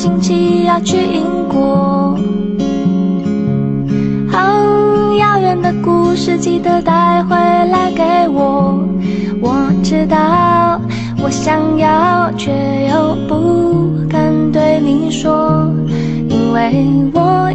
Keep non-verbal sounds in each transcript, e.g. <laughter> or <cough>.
星期要去英国。哦遥远的故事，记得带回来给我。我知道我想要，却又不敢对你说，因为我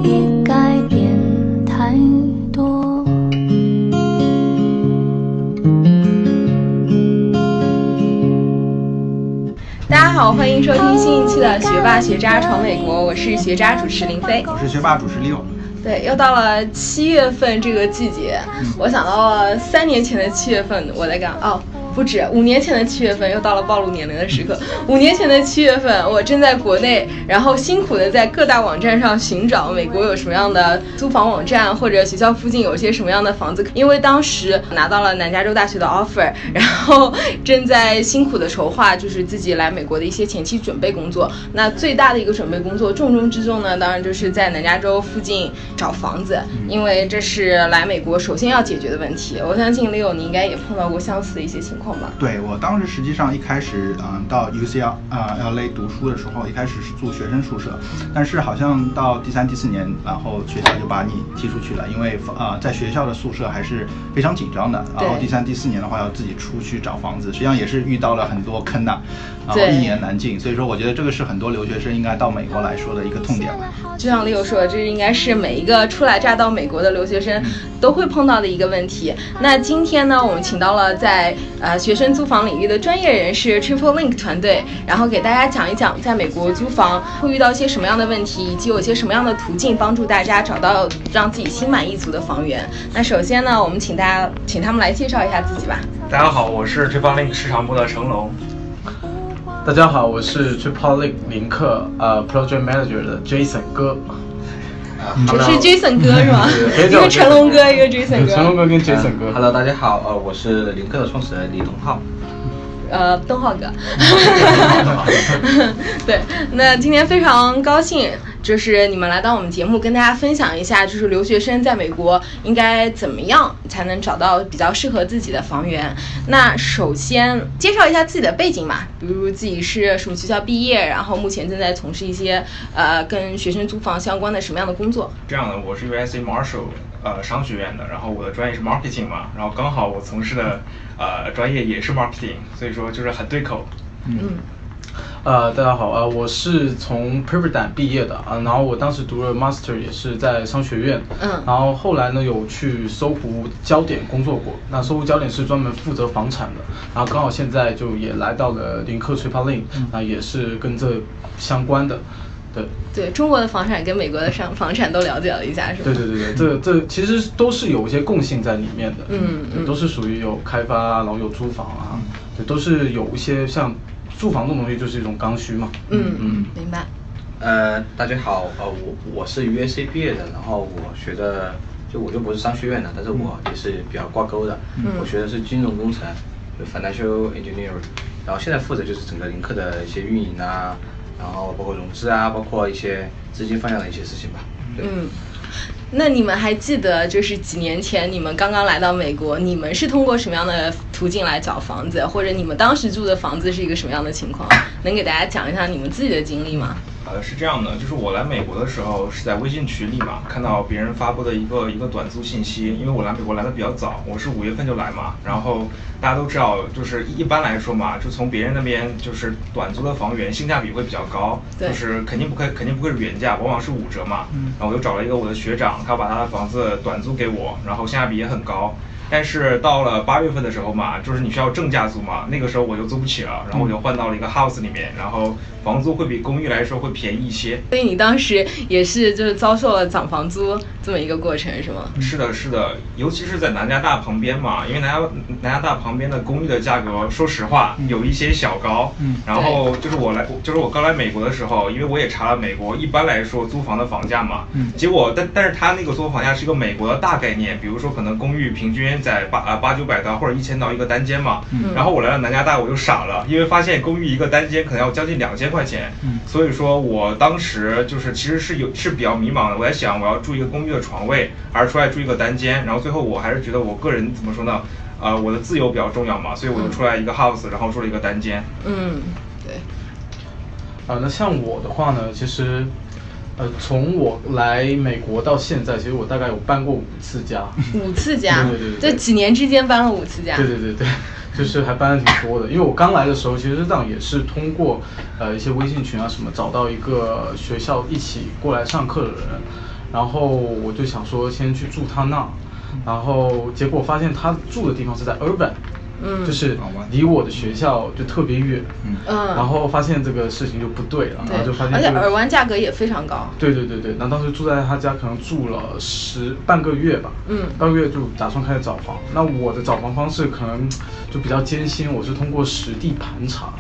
好，欢迎收听新一期的《学霸学渣闯美国》，我是学渣主持林飞。我是学霸主持 Leo。对，又到了七月份这个季节，我想到了三年前的七月份我在干哦。不止五年前的七月份，又到了暴露年龄的时刻。五年前的七月份，我正在国内，然后辛苦的在各大网站上寻找美国有什么样的租房网站，或者学校附近有些什么样的房子。因为当时拿到了南加州大学的 offer，<laughs> 然后正在辛苦的筹划，就是自己来美国的一些前期准备工作。那最大的一个准备工作，重中之重呢，当然就是在南加州附近找房子，因为这是来美国首先要解决的问题。我相信 Leo 你应该也碰到过相似的一些情况。对我当时实际上一开始，嗯，到 UCL 啊 LA 读书的时候，一开始是住学生宿舍，但是好像到第三、第四年，然后学校就把你踢出去了，因为呃在学校的宿舍还是非常紧张的。然后第三、第四年的话要自己出去找房子，实际上也是遇到了很多坑的，然后一言难尽。所以说，我觉得这个是很多留学生应该到美国来说的一个痛点吧。就像 Leo 说的，这应该是每一个初来乍到美国的留学生都会碰到的一个问题。那今天呢，我们请到了在呃。学生租房领域的专业人士 Triple Link 团队，然后给大家讲一讲在美国租房会遇到一些什么样的问题，以及有些什么样的途径帮助大家找到让自己心满意足的房源。那首先呢，我们请大家请他们来介绍一下自己吧。大家好，我是 Triple Link 市场部的成龙。大家好，我是 Triple Link 林克呃 Project Manager 的 Jason 哥。这是 Jason 哥是吗？一个成龙哥，一个 Jason 哥。成龙哥跟 Jason 哥。Hello，大家好，呃，我是林克的创始人李东浩。呃，东浩哥。<laughs> 对，那今天非常高兴。就是你们来到我们节目，跟大家分享一下，就是留学生在美国应该怎么样才能找到比较适合自己的房源。那首先介绍一下自己的背景嘛，比如自己是什么学校毕业，然后目前正在从事一些呃跟学生租房相关的什么样的工作。这样的，我是 USC Marshall 呃商学院的，然后我的专业是 marketing 嘛，然后刚好我从事的呃专业也是 marketing，所以说就是很对口。嗯。呃，大家好，呃，我是从 Pepperdine 毕业的啊，然后我当时读了 Master 也是在商学院，嗯，然后后来呢有去搜狐焦点工作过，那搜狐焦点是专门负责房产的，然后刚好现在就也来到了林克 Triple Link，那也是跟这相关的，对，对中国的房产跟美国的商房产都了解了一下，是吧？对对对对，这这其实都是有一些共性在里面的，嗯嗯，都是属于有开发，然后有租房啊，对，都是有一些像。住房这种东西就是一种刚需嘛。嗯嗯，明白。呃，大家好，呃，我我是 UAC 毕业的，然后我学的就我就不是商学院的，但是我也是比较挂钩的。嗯。我学的是金融工程，就 financial engineering，然后现在负责就是整个林克的一些运营啊，然后包括融资啊，包括一些资金方向的一些事情吧。嗯。那你们还记得，就是几年前你们刚刚来到美国，你们是通过什么样的途径来找房子，或者你们当时住的房子是一个什么样的情况？能给大家讲一下你们自己的经历吗？呃，是这样的，就是我来美国的时候是在微信群里嘛，看到别人发布的一个一个短租信息，因为我来美国来的比较早，我是五月份就来嘛，然后大家都知道，就是一般来说嘛，就从别人那边就是短租的房源性价比会比较高，就是肯定不会肯定不会是原价，往往是五折嘛，然后我就找了一个我的学长，他把他的房子短租给我，然后性价比也很高。但是到了八月份的时候嘛，就是你需要正价租嘛，那个时候我就租不起了，然后我就换到了一个 house 里面，然后房租会比公寓来说会便宜一些。所以你当时也是就是遭受了涨房租这么一个过程是吗？是的，是的，尤其是在南加大旁边嘛，因为南加南加大旁边的公寓的价格，说实话有一些小高。嗯。然后就是我来，就是我刚来美国的时候，因为我也查了美国一般来说租房的房价嘛。嗯。结果但但是他那个租房价是一个美国的大概念，比如说可能公寓平均。在八啊八九百刀或者一千刀一个单间嘛，然后我来到南加大我就傻了，因为发现公寓一个单间可能要将近两千块钱，所以说我当时就是其实是有是比较迷茫的，我在想我要住一个公寓的床位，还是出来住一个单间，然后最后我还是觉得我个人怎么说呢，呃我的自由比较重要嘛，所以我就出来一个 house，然后住了一个单间。嗯，对。啊，那像我的话呢，其实，呃，从我来美国到现在，其实我大概有搬过五次家。<laughs> 五次家？对对对。这几年之间搬了五次家？对对对对，就是还搬的挺多的。因为我刚来的时候，其实这样也是通过呃一些微信群啊什么，找到一个学校一起过来上课的人，然后我就想说先去住他那，然后结果发现他住的地方是在 Urban。嗯，就是离我的学校就特别远，嗯，然后发现这个事情就不对了，然后就发现，而且耳湾价格也非常高。对对对对，那当时住在他家，可能住了十半个月吧，嗯，半个月就打算开始找房。那我的找房方式可能就比较艰辛，我是通过实地盘查，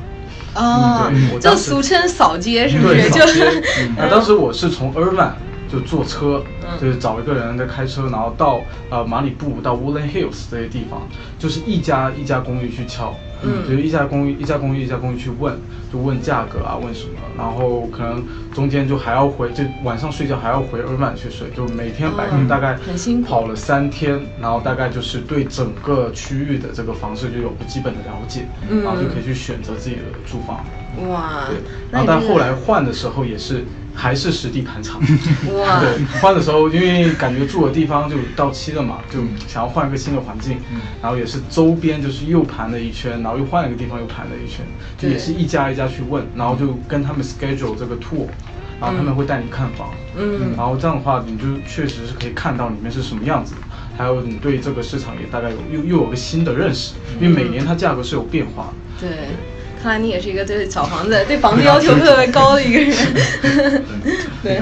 啊，就俗称扫街，是不是？就，<laughs> 那当时我是从尔湾。就坐车，就是找一个人在开车，然后到呃马里布到 Woodland Hills 这些地方，就是一家一家公寓去敲，嗯，就是一家公寓一家公寓一家公寓去问，就问价格啊，问什么，然后可能中间就还要回，就晚上睡觉还要回尔曼去睡，就每天白天大概跑了三天，然后大概就是对整个区域的这个房市就有个基本的了解，然后就可以去选择自己的住房。哇，对，然后但后来换的时候也是。还是实地盘查，哇！<laughs> 对，换的时候因为感觉住的地方就到期了嘛，就想要换一个新的环境，然后也是周边就是又盘了一圈，然后又换了一个地方又盘了一圈，就也是一家一家去问，然后就跟他们 schedule 这个 tour，然后他们会带你看房，嗯，然后这样的话你就确实是可以看到里面是什么样子，还有你对这个市场也大概有又又有个新的认识，因为每年它价格是有变化的，对。看来你也是一个对小房子、<laughs> 对房子要求特别高的一个人。<laughs> 对。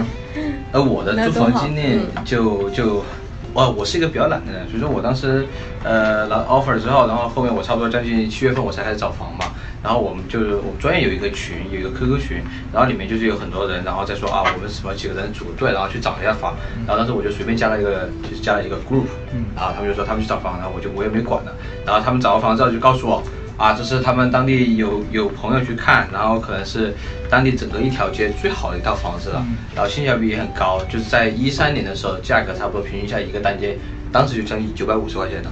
而我的租房经历就就，哦，我是一个比较懒的人，所以说我当时呃拿 offer 之后，然后后面我差不多将近七月份我才开始找房嘛。然后我们就是我们专业有一个群，有一个 QQ 群，然后里面就是有很多人，然后再说啊，我们什么几个人组队，然后去找一下房。然后当时我就随便加了一个，就是加了一个 group，然后他们就说他们去找房，然后我就我也没管了。然后他们找到房之后就告诉我。啊，这是他们当地有有朋友去看，然后可能是当地整个一条街最好的一套房子了，然后性价比也很高，就是在一三年的时候，价格差不多平均下一个单间，当时就将近九百五十块钱的。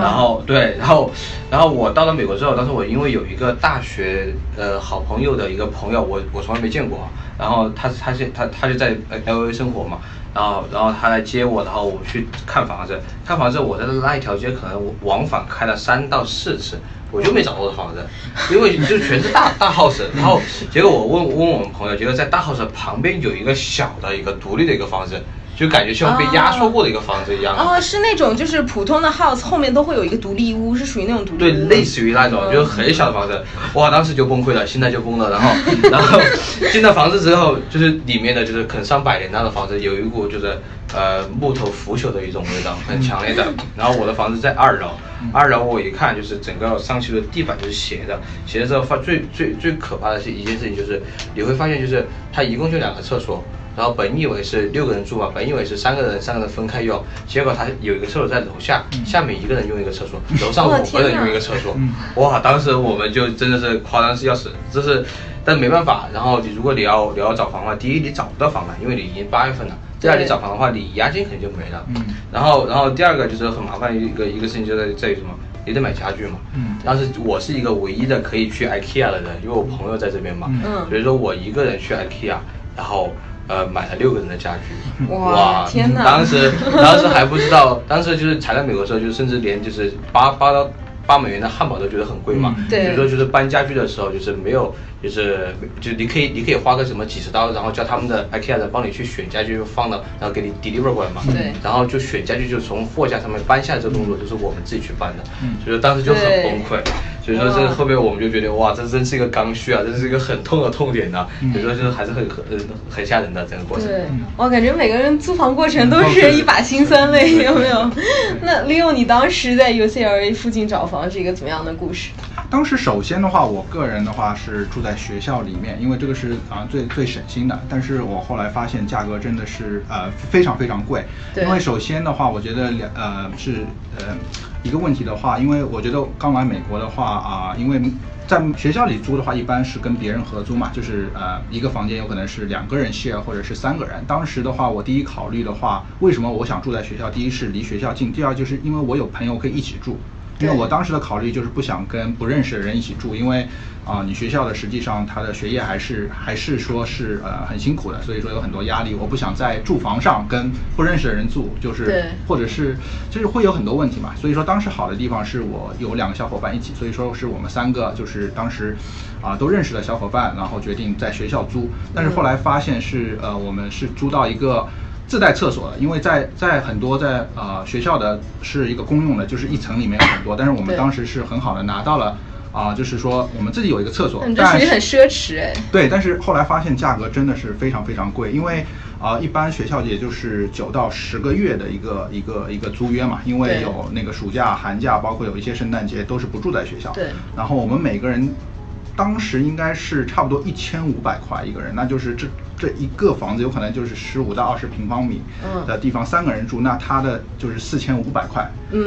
然后对，然后然后我到了美国之后，当时我因为有一个大学呃好朋友的一个朋友，我我从来没见过，然后他他是他他就在 L A 生活嘛，然后然后他来接我，然后我去看房子，看房子我在那一条街可能往返开了三到四次。我就没找到房子，因为就全是大大 house，然后结果我问问我们朋友，结果在大 house 旁边有一个小的一个独立的一个房子。就感觉像被压缩过的一个房子一样。哦，是那种就是普通的 house 后面都会有一个独立屋，是属于那种独立。对，类似于那种，就是很小的房子。哇，当时就崩溃了，心态就崩了。然后，<laughs> 然后进到房子之后，就是里面的就是可能上百年那种房子，有一股就是呃木头腐朽的一种味道，很强烈的。<laughs> 然后我的房子在二楼，二楼我一看就是整个上去的地板就是斜的，斜的之后发最最最可怕的是一件事情就是你会发现就是它一共就两个厕所。然后本以为是六个人住嘛，本以为是三个人，三个人分开用，结果他有一个厕所在楼下，下面一个人用一个厕所，楼上五个人用一个厕所，哇！当时我们就真的是夸张是要死，这是，但没办法。然后你如果你要你要找房的话，第一你找不到房了，因为你已经八月份了；第二你找房的话，你押金肯定就没了。嗯。然后然后第二个就是很麻烦一个一个事情就在在于什么？你得买家具嘛。嗯。当时我是一个唯一的可以去 IKEA 的人，因为我朋友在这边嘛。嗯。所以说我一个人去 IKEA，然后。呃，买了六个人的家具，<laughs> 哇，天哪！当时当时还不知道，<laughs> 当时就是才来美国的时候，就甚至连就是八八到八美元的汉堡都觉得很贵嘛。对。所以说就是搬家具的时候，就是没有，就是就你可以你可以花个什么几十刀，然后叫他们的 IKEA 的帮你去选家具放到，然后给你 deliver 过来嘛。对。然后就选家具，就从货架上面搬下来这个动作，就是我们自己去搬的。嗯。所以说当时就很崩溃。所以说这个后面我们就觉得哇，这真是一个刚需啊，这是一个很痛的痛点呐。所以说就是还是很很很吓人的整个过程。对，我感觉每个人租房过程都是一把辛酸泪，有没有？<laughs> 那利用你当时在 UCLA 附近找房是一个怎么样的故事？当时首先的话，我个人的话是住在学校里面，因为这个是啊最最省心的。但是我后来发现价格真的是呃非常非常贵。因为首先的话，我觉得两呃是呃。一个问题的话，因为我觉得刚来美国的话啊，因为在学校里租的话，一般是跟别人合租嘛，就是呃一个房间有可能是两个人 share 或者是三个人。当时的话，我第一考虑的话，为什么我想住在学校？第一是离学校近，第二就是因为我有朋友可以一起住。因为我当时的考虑就是不想跟不认识的人一起住，因为啊，你学校的实际上他的学业还是还是说是呃很辛苦的，所以说有很多压力，我不想在住房上跟不认识的人住，就是或者是就是会有很多问题嘛。所以说当时好的地方是我有两个小伙伴一起，所以说是我们三个就是当时啊都认识的小伙伴，然后决定在学校租，但是后来发现是呃我们是租到一个。自带厕所的，因为在在很多在呃学校的是一个公用的，就是一层里面有很多，但是我们当时是很好的拿到了啊，就是说我们自己有一个厕所，但是很奢侈哎。对，但是后来发现价格真的是非常非常贵，因为啊一般学校也就是九到十个月的一个一个一个租约嘛，因为有那个暑假、寒假，包括有一些圣诞节都是不住在学校。对。然后我们每个人当时应该是差不多一千五百块一个人，那就是这。这一个房子有可能就是十五到二十平方米的地方，三个人住，那他的就是四千五百块，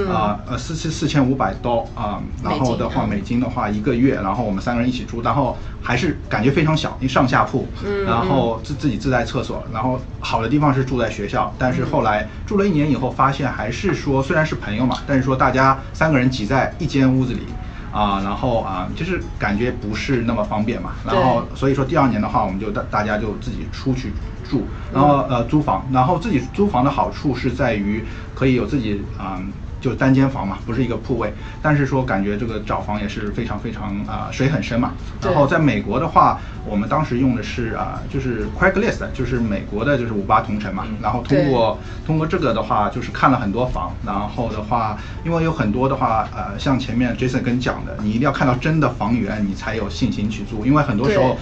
啊呃四四四千五百刀啊，然后的话美金的话一个月，然后我们三个人一起住，然后还是感觉非常小，一上下铺，然后自自己自带厕所，然后好的地方是住在学校，但是后来住了一年以后发现还是说虽然是朋友嘛，但是说大家三个人挤在一间屋子里。啊，然后啊，就是感觉不是那么方便嘛，然后所以说第二年的话，我们就大大家就自己出去住，然后呃租房，然后自己租房的好处是在于可以有自己啊。就单间房嘛，不是一个铺位，但是说感觉这个找房也是非常非常啊水很深嘛。然后在美国的话，我们当时用的是啊就是 Craigslist，就是美国的就是五八同城嘛。然后通过通过这个的话，就是看了很多房。然后的话，因为有很多的话，呃，像前面 Jason 跟讲的，你一定要看到真的房源，你才有信心去租。因为很多时候。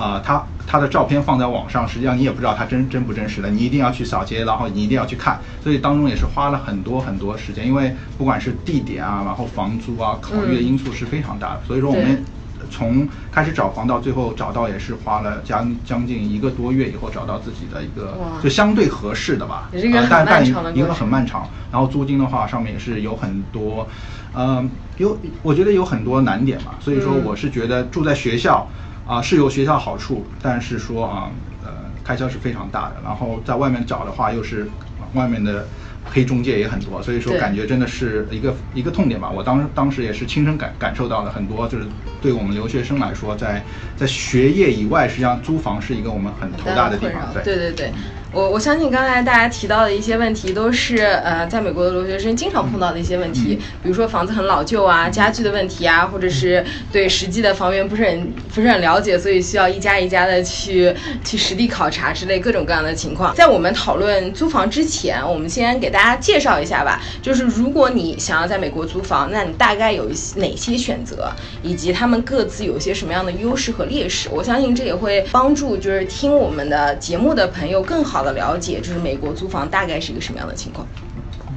啊，他他的照片放在网上，实际上你也不知道他真真不真实的，你一定要去扫街，然后你一定要去看，所以当中也是花了很多很多时间，因为不管是地点啊，然后房租啊，考虑的因素是非常大的，所以说我们从开始找房到最后找到也是花了将将近一个多月以后找到自己的一个就相对合适的吧，但但一个很漫长，然后租金的话上面也是有很多，嗯，有我觉得有很多难点嘛，所以说我是觉得住在学校。啊，是有学校好处，但是说啊，呃，开销是非常大的。然后在外面找的话，又是外面的黑中介也很多，所以说感觉真的是一个一个痛点吧。我当当时也是亲身感感受到了很多，就是对我们留学生来说，在在学业以外，实际上租房是一个我们很头大的地方。对对对。我我相信刚才大家提到的一些问题，都是呃在美国的留学生经常碰到的一些问题，比如说房子很老旧啊，家具的问题啊，或者是对实际的房源不是很不是很了解，所以需要一家一家的去去实地考察之类各种各样的情况。在我们讨论租房之前，我们先给大家介绍一下吧，就是如果你想要在美国租房，那你大概有一些哪些选择，以及他们各自有些什么样的优势和劣势。我相信这也会帮助就是听我们的节目的朋友更好。好的了解，就是美国租房大概是一个什么样的情况。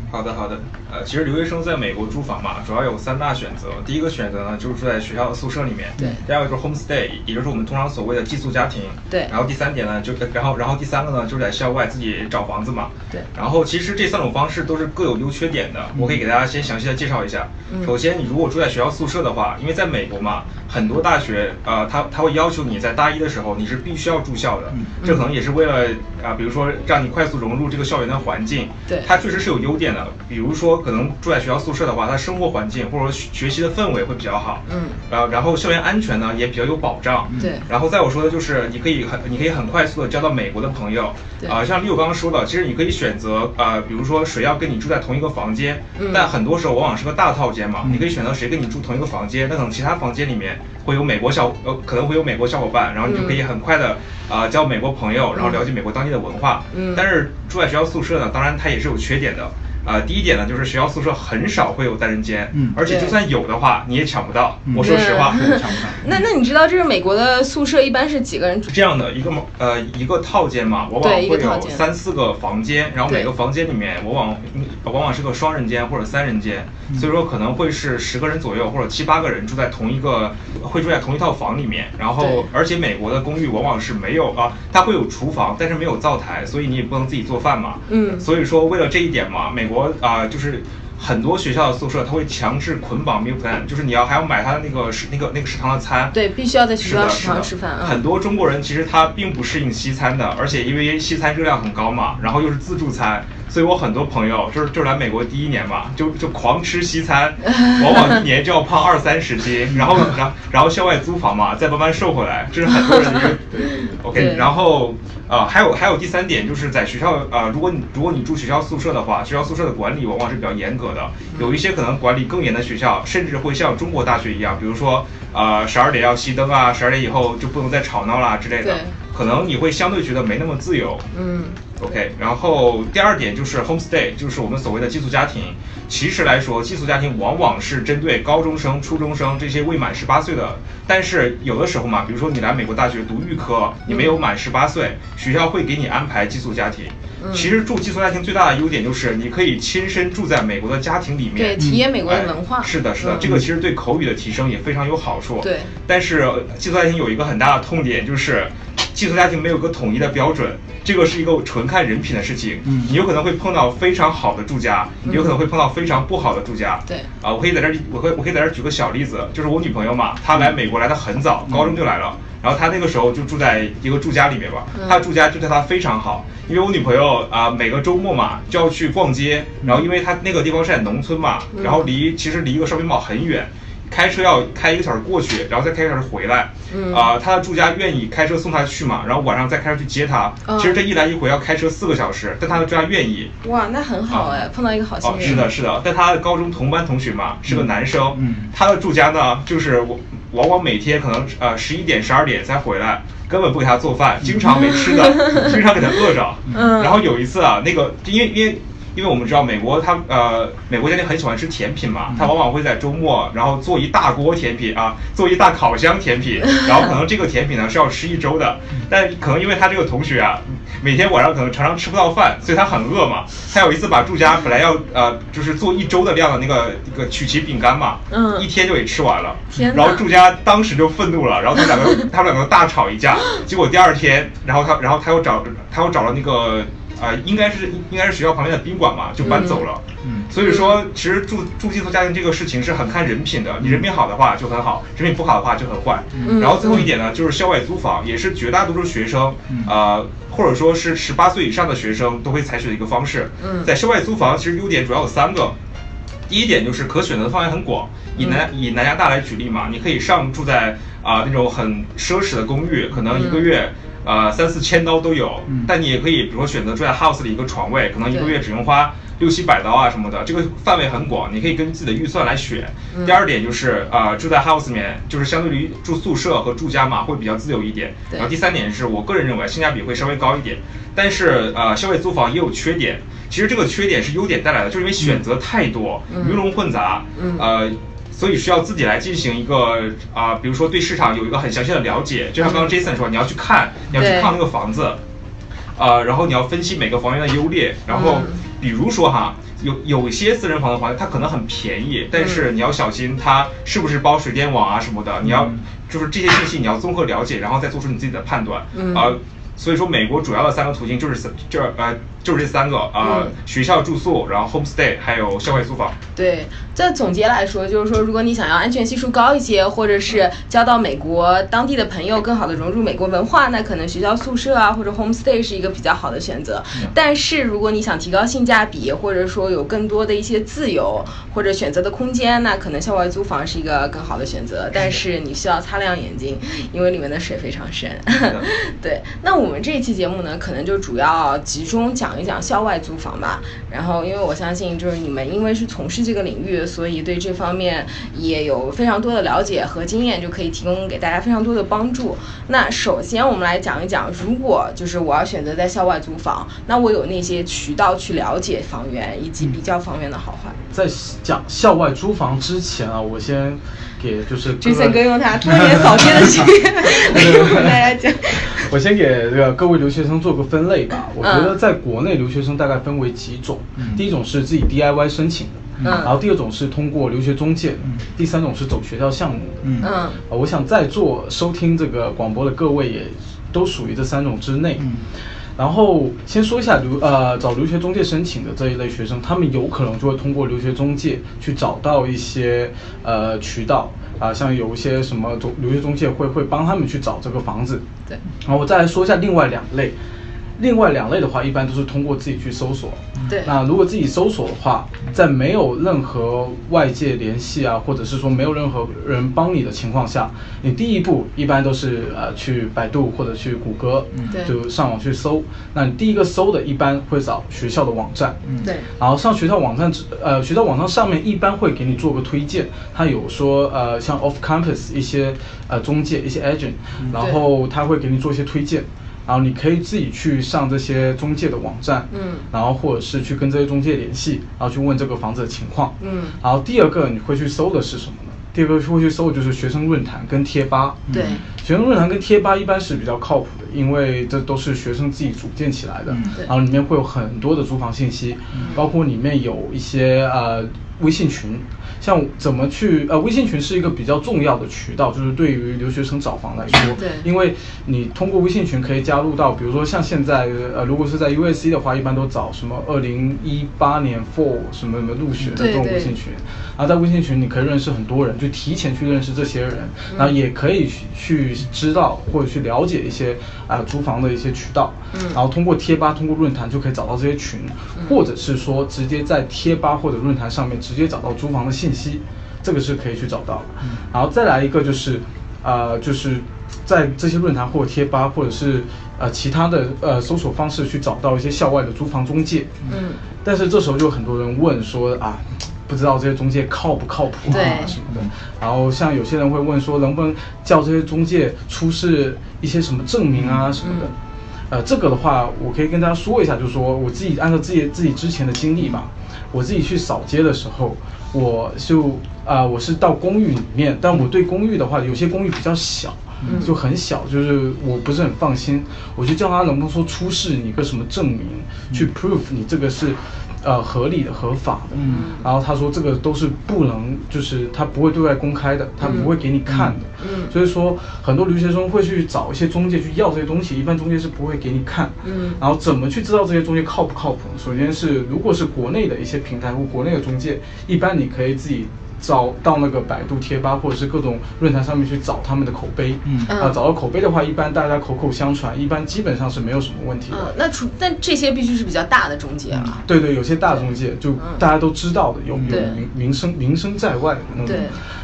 好的，好的。呃，其实留学生在美国租房嘛，主要有三大选择。第一个选择呢，就是住在学校的宿舍里面。对。第二个就是 home stay，也就是我们通常所谓的寄宿家庭。对。然后第三点呢，就然后然后第三个呢，就是在校外自己找房子嘛。对。然后其实这三种方式都是各有优缺点的，我可以给大家先详细的介绍一下。嗯。首先，你如果住在学校宿舍的话，因为在美国嘛，很多大学呃，他他会要求你在大一的时候你是必须要住校的。嗯。这可能也是为了啊，比如说让你快速融入这个校园的环境。对。它确实是有优点的，比如说。可能住在学校宿舍的话，他生活环境或者说学习的氛围会比较好，嗯，然后然后校园安全呢也比较有保障，对。然后再我说的就是你可以很你可以很快速的交到美国的朋友，啊，像六刚刚说的，其实你可以选择啊，比如说谁要跟你住在同一个房间，嗯。但很多时候往往是个大套间嘛，你可以选择谁跟你住同一个房间，那可能其他房间里面会有美国小呃可能会有美国小伙伴，然后你就可以很快的啊交美国朋友，然后了解美国当地的文化，嗯。但是住在学校宿舍呢，当然它也是有缺点的。呃，第一点呢，就是学校宿舍很少会有单人间，嗯，而且就算有的话，你也抢不到。我说实话，抢不到。<laughs> 那那你知道，这是美国的宿舍一般是几个人住？这样的一个呃一个套间嘛，往往会有三四个房间，然后每个房间里面往往往往是个双人间或者三人间，所以说可能会是十个人左右或者七八个人住在同一个会住在同一套房里面。然后而且美国的公寓往往是没有啊，它会有厨房，但是没有灶台，所以你也不能自己做饭嘛。嗯，所以说为了这一点嘛，美。我啊，就是很多学校的宿舍，他会强制捆绑 meal plan，就是你要还要买他的那个食那个那个食堂的餐。对，必须要在学校食堂吃饭。很多中国人其实他并不适应西餐的，而且因为西餐热量很高嘛，然后又是自助餐。所以我很多朋友就是就是来美国第一年嘛，就就狂吃西餐，<laughs> 往往一年就要胖二三十斤，然后然后 <laughs> 然后校外租房嘛，再慢慢瘦回来，这是很多人的一个 <laughs> OK。然后啊，还有还有第三点就是在学校啊，如果你如果你住学校宿舍的话，学校宿舍的管理往往是比较严格的，有一些可能管理更严的学校，甚至会像中国大学一样，比如说啊十二点要熄灯啊，十二点以后就不能再吵闹啦之类的，可能你会相对觉得没那么自由。嗯。OK，然后第二点就是 homestay，就是我们所谓的寄宿家庭。其实来说，寄宿家庭往往是针对高中生、初中生这些未满十八岁的。但是有的时候嘛，比如说你来美国大学读预科，你没有满十八岁，学校会给你安排寄宿家庭。其实住寄宿家庭最大的优点就是你可以亲身住在美国的家庭里面，对，体验美国的文化。是的，是的，这个其实对口语的提升也非常有好处。对。但是寄宿家庭有一个很大的痛点，就是寄宿家庭没有个统一的标准，这个是一个纯看人品的事情。嗯。你有可能会碰到非常好的住家，你有可能会碰到非常不好的住家。对。啊，我可以在这儿，我可以我可以在这儿举个小例子，就是我女朋友嘛，她来美国来的很早，高中就来了。然后他那个时候就住在一个住家里面吧，他住家就对他非常好，因为我女朋友啊每个周末嘛就要去逛街，然后因为他那个地方是在农村嘛，然后离其实离一个 shopping mall 很远，开车要开一个小时过去，然后再开一个小时回来，啊他的住家愿意开车送他去嘛，然后晚上再开车去接他，其实这一来一回要开车四个小时，但他的住家愿意。哇，那很好哎，碰到一个好心人。是的，是的，但他的高中同班同学嘛是个男生，他的住家呢就是我。往往每天可能呃十一点十二点才回来，根本不给他做饭，经常没吃的，<laughs> 经常给他饿着。嗯。然后有一次啊，那个因为因为因为我们知道美国他呃美国家庭很喜欢吃甜品嘛，他往往会在周末然后做一大锅甜品啊，做一大烤箱甜品，然后可能这个甜品呢是要吃一周的，但可能因为他这个同学啊。每天晚上可能常常吃不到饭，所以他很饿嘛。他有一次把住家本来要呃就是做一周的量的那个一个曲奇饼干嘛，嗯，一天就给吃完了。然后住家当时就愤怒了，然后他们两个他们两个大吵一架。<laughs> 结果第二天，然后他然后他又找他又找了那个。啊，应该是应该是学校旁边的宾馆嘛，就搬走了。嗯，所以说其实住住寄宿家庭这个事情是很看人品的，你人品好的话就很好，人品不好的话就很坏。然后最后一点呢，就是校外租房，也是绝大多数学生，呃，或者说是十八岁以上的学生都会采取的一个方式。嗯，在校外租房，其实优点主要有三个。第一点就是可选择的范围很广，以南以南加大来举例嘛，你可以上住在啊那种很奢侈的公寓，可能一个月。呃，三四千刀都有，但你也可以，比如说选择住在 house 的一个床位，可能一个月只用花六七百刀啊什么的，这个范围很广，你可以根据自己的预算来选。第二点就是呃，住在 house 里面，就是相对于住宿舍和住家嘛，会比较自由一点。然后第三点是我个人认为性价比会稍微高一点，但是呃，消费租房也有缺点，其实这个缺点是优点带来的，就是因为选择太多，鱼龙混杂，呃。所以需要自己来进行一个啊，比如说对市场有一个很详细的了解，就像刚刚 Jason 说，你要去看，你要去看那个房子，呃，然后你要分析每个房源的优劣，然后比如说哈，有有些私人房的房它可能很便宜，但是你要小心它是不是包水电网啊什么的，你要就是这些信息你要综合了解，然后再做出你自己的判断，啊。所以说，美国主要的三个途径就是这呃，就是这三个啊，学校住宿，然后 homestay，还有校外租房。对，这总结来说，就是说，如果你想要安全系数高一些，或者是交到美国当地的朋友，更好的融入美国文化，那可能学校宿舍啊，或者 homestay 是一个比较好的选择。但是，如果你想提高性价比，或者说有更多的一些自由或者选择的空间，那可能校外租房是一个更好的选择。但是你需要擦亮眼睛，因为里面的水非常深。<laughs> 对，那我。我们这一期节目呢，可能就主要集中讲一讲校外租房吧。然后，因为我相信，就是你们因为是从事这个领域，所以对这方面也有非常多的了解和经验，就可以提供给大家非常多的帮助。那首先，我们来讲一讲，如果就是我要选择在校外租房，那我有那些渠道去了解房源以及比较房源的好坏。在讲校外租房之前啊，我先。给就是，j a 哥用他多年扫街的经验跟大家讲。<laughs> 我先给这个各位留学生做个分类吧。我觉得在国内留学生大概分为几种，第一种是自己 DIY 申请的，然后第二种是通过留学中介，第三种是走学校项目的。嗯，我想在座收听这个广播的各位也都属于这三种之内。然后先说一下留呃找留学中介申请的这一类学生，他们有可能就会通过留学中介去找到一些呃渠道啊，像有一些什么中留学中介会会帮他们去找这个房子。对。然后我再来说一下另外两类，另外两类的话，一般都是通过自己去搜索。对。那如果自己搜索的话，在没有任何外界联系啊，或者是说没有任何人帮你的情况下，你第一步一般都是呃去百度或者去谷歌，就上网去搜。那你第一个搜的，一般会找学校的网站。嗯，对。然后上学校网站之呃学校网站上面一般会给你做个推荐，它有说呃像 off campus 一些呃中介一些 agent，然后他会给你做一些推荐。然后你可以自己去上这些中介的网站，嗯，然后或者是去跟这些中介联系，然后去问这个房子的情况，嗯，然后第二个你会去搜的是什么呢？第二个会去搜的就是学生论坛跟贴吧，对，学生论坛跟贴吧一般是比较靠谱的，因为这都是学生自己组建起来的，然后里面会有很多的租房信息，包括里面有一些呃。微信群，像怎么去呃，微信群是一个比较重要的渠道，就是对于留学生找房来说，对，因为你通过微信群可以加入到，比如说像现在呃，如果是在 USC 的话，一般都找什么二零一八年 Fall 什么什么入学的这种微信群，然后在微信群你可以认识很多人，就提前去认识这些人，然后也可以去去知道或者去了解一些啊租房的一些渠道，嗯，然后通过贴吧、通过论坛就可以找到这些群，或者是说直接在贴吧或者论坛上面。直接找到租房的信息，这个是可以去找到的。然后再来一个就是，呃，就是在这些论坛或者贴吧或者是呃其他的呃搜索方式去找到一些校外的租房中介。嗯。但是这时候就很多人问说啊，不知道这些中介靠不靠谱啊什么的。然后像有些人会问说，能不能叫这些中介出示一些什么证明啊什么的？呃，这个的话，我可以跟大家说一下，就是说我自己按照自己自己之前的经历吧，我自己去扫街的时候，我就啊，我是到公寓里面，但我对公寓的话，有些公寓比较小，就很小，就是我不是很放心，我就叫他能不能说出示你个什么证明，去 prove 你这个是。呃，合理的、合法的，嗯，然后他说这个都是不能，就是他不会对外公开的，他不会给你看的，嗯，所以说很多留学生会去找一些中介去要这些东西，一般中介是不会给你看，嗯，然后怎么去知道这些中介靠不靠谱？首先是如果是国内的一些平台或国内的中介，一般你可以自己。找到那个百度贴吧或者是各种论坛上面去找他们的口碑，嗯。啊，找到口碑的话，一般大家口口相传，一般基本上是没有什么问题的。嗯，那除但这些必须是比较大的中介啊。对对，有些大中介就大家都知道的，有有名名声名声在外的那种。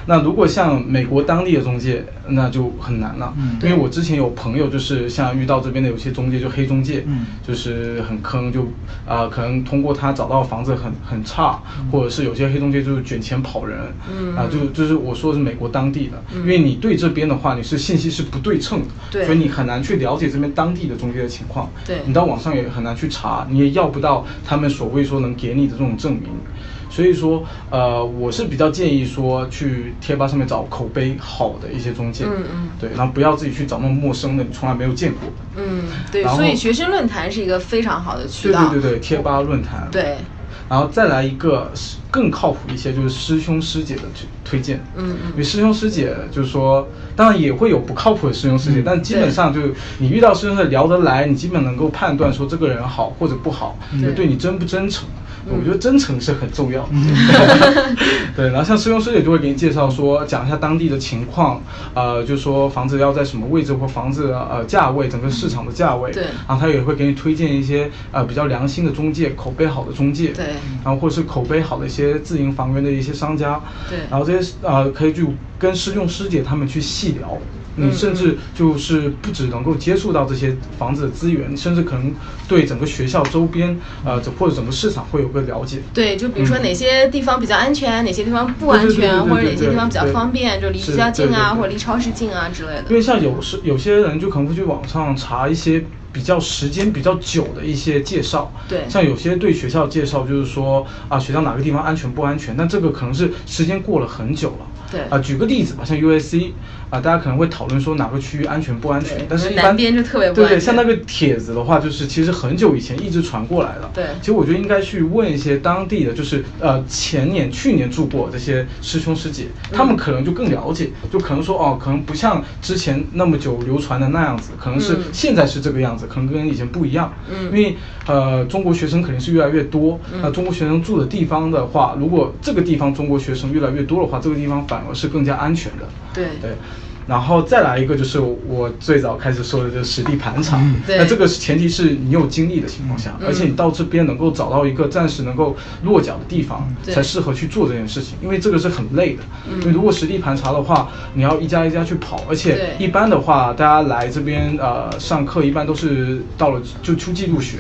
那如果像美国当地的中介，那就很难了，嗯。因为我之前有朋友就是像遇到这边的有些中介就黑中介，嗯。就是很坑，就啊可能通过他找到房子很很差，或者是有些黑中介就是卷钱跑人，啊就就是我说的是美国当地的，因为你对这边的话你是信息是不对称的，所以你很难去了解这边当地的中介的情况，对。你到网上也很难去查，你也要不到他们所谓说能给你的这种证明。所以说，呃，我是比较建议说去贴吧上面找口碑好的一些中介，嗯嗯，对，然后不要自己去找那种陌生的，你从来没有见过的，嗯，对，所以学生论坛是一个非常好的渠道，对对对对，贴吧论坛，对，然后再来一个更靠谱一些，就是师兄师姐的推推荐，因为师兄师姐就是说，当然也会有不靠谱的师兄师姐，但基本上就你遇到师兄师姐聊得来，你基本能够判断说这个人好或者不好，就对你真不真诚。我觉得真诚是很重要的，<laughs> 对。然后像师兄师姐就会给你介绍说，讲一下当地的情况，呃，就说房子要在什么位置或房子呃价位，整个市场的价位。对。然后他也会给你推荐一些呃比较良心的中介，口碑好的中介。对。然后或者是口碑好的一些自营房源的一些商家。对。然后这些呃可以去跟师兄师姐他们去细聊。你甚至就是不只能够接触到这些房子的资源，甚至可能对整个学校周边，呃，或者整个市场会有个了解。对，就比如说哪些地方比较安全，哪些地方不安全，或者哪些地方比较方便，就离学校近啊，或者离超市近啊之类的。因为像有时有些人就可能会去网上查一些比较时间比较久的一些介绍。对。像有些对学校介绍就是说啊，学校哪个地方安全不安全，但这个可能是时间过了很久了。对。啊，举个例子吧，像 USC。啊，大家可能会讨论说哪个区域安全不安全，但是一般就特别对对，像那个帖子的话，就是其实很久以前一直传过来的。对，其实我觉得应该去问一些当地的，就是呃前年、去年住过这些师兄师姐，他们可能就更了解，就可能说哦，可能不像之前那么久流传的那样子，可能是现在是这个样子，可能跟以前不一样。嗯，因为呃中国学生肯定是越来越多，那中国学生住的地方的话，如果这个地方中国学生越来越多的话，这个地方反而是更加安全的。对对。然后再来一个就是我最早开始说的，就是实地盘查。对。那这个前提是你有精力的情况下，而且你到这边能够找到一个暂时能够落脚的地方，才适合去做这件事情。因为这个是很累的。因为如果实地盘查的话，你要一家一家去跑，而且一般的话，大家来这边呃上课一般都是到了就秋季入学。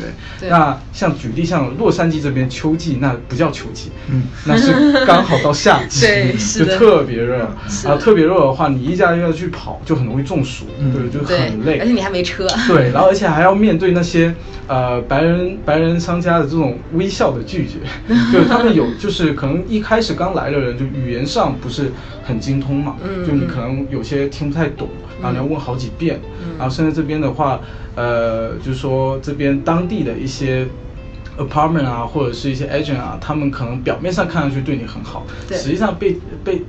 那像举例像洛杉矶这边秋季，那不叫秋季，嗯，那是刚好到夏季，<laughs> 就特别热。啊，特别热的话，你一家一家去跑，就很容易中暑，对，就很累。而且你还没车。对，然后而且还要面对那些呃白人白人商家的这种微笑的拒绝，<laughs> 就他们有就是可能一开始刚来的人就语言上不是很精通嘛，就你可能有些听不太懂，然后你要问好几遍，然后甚至这边的话，呃，就是说这边当地的一些 apartment 啊，或者是一些 agent 啊，他们可能表面上看上去对你很好，实际上被被。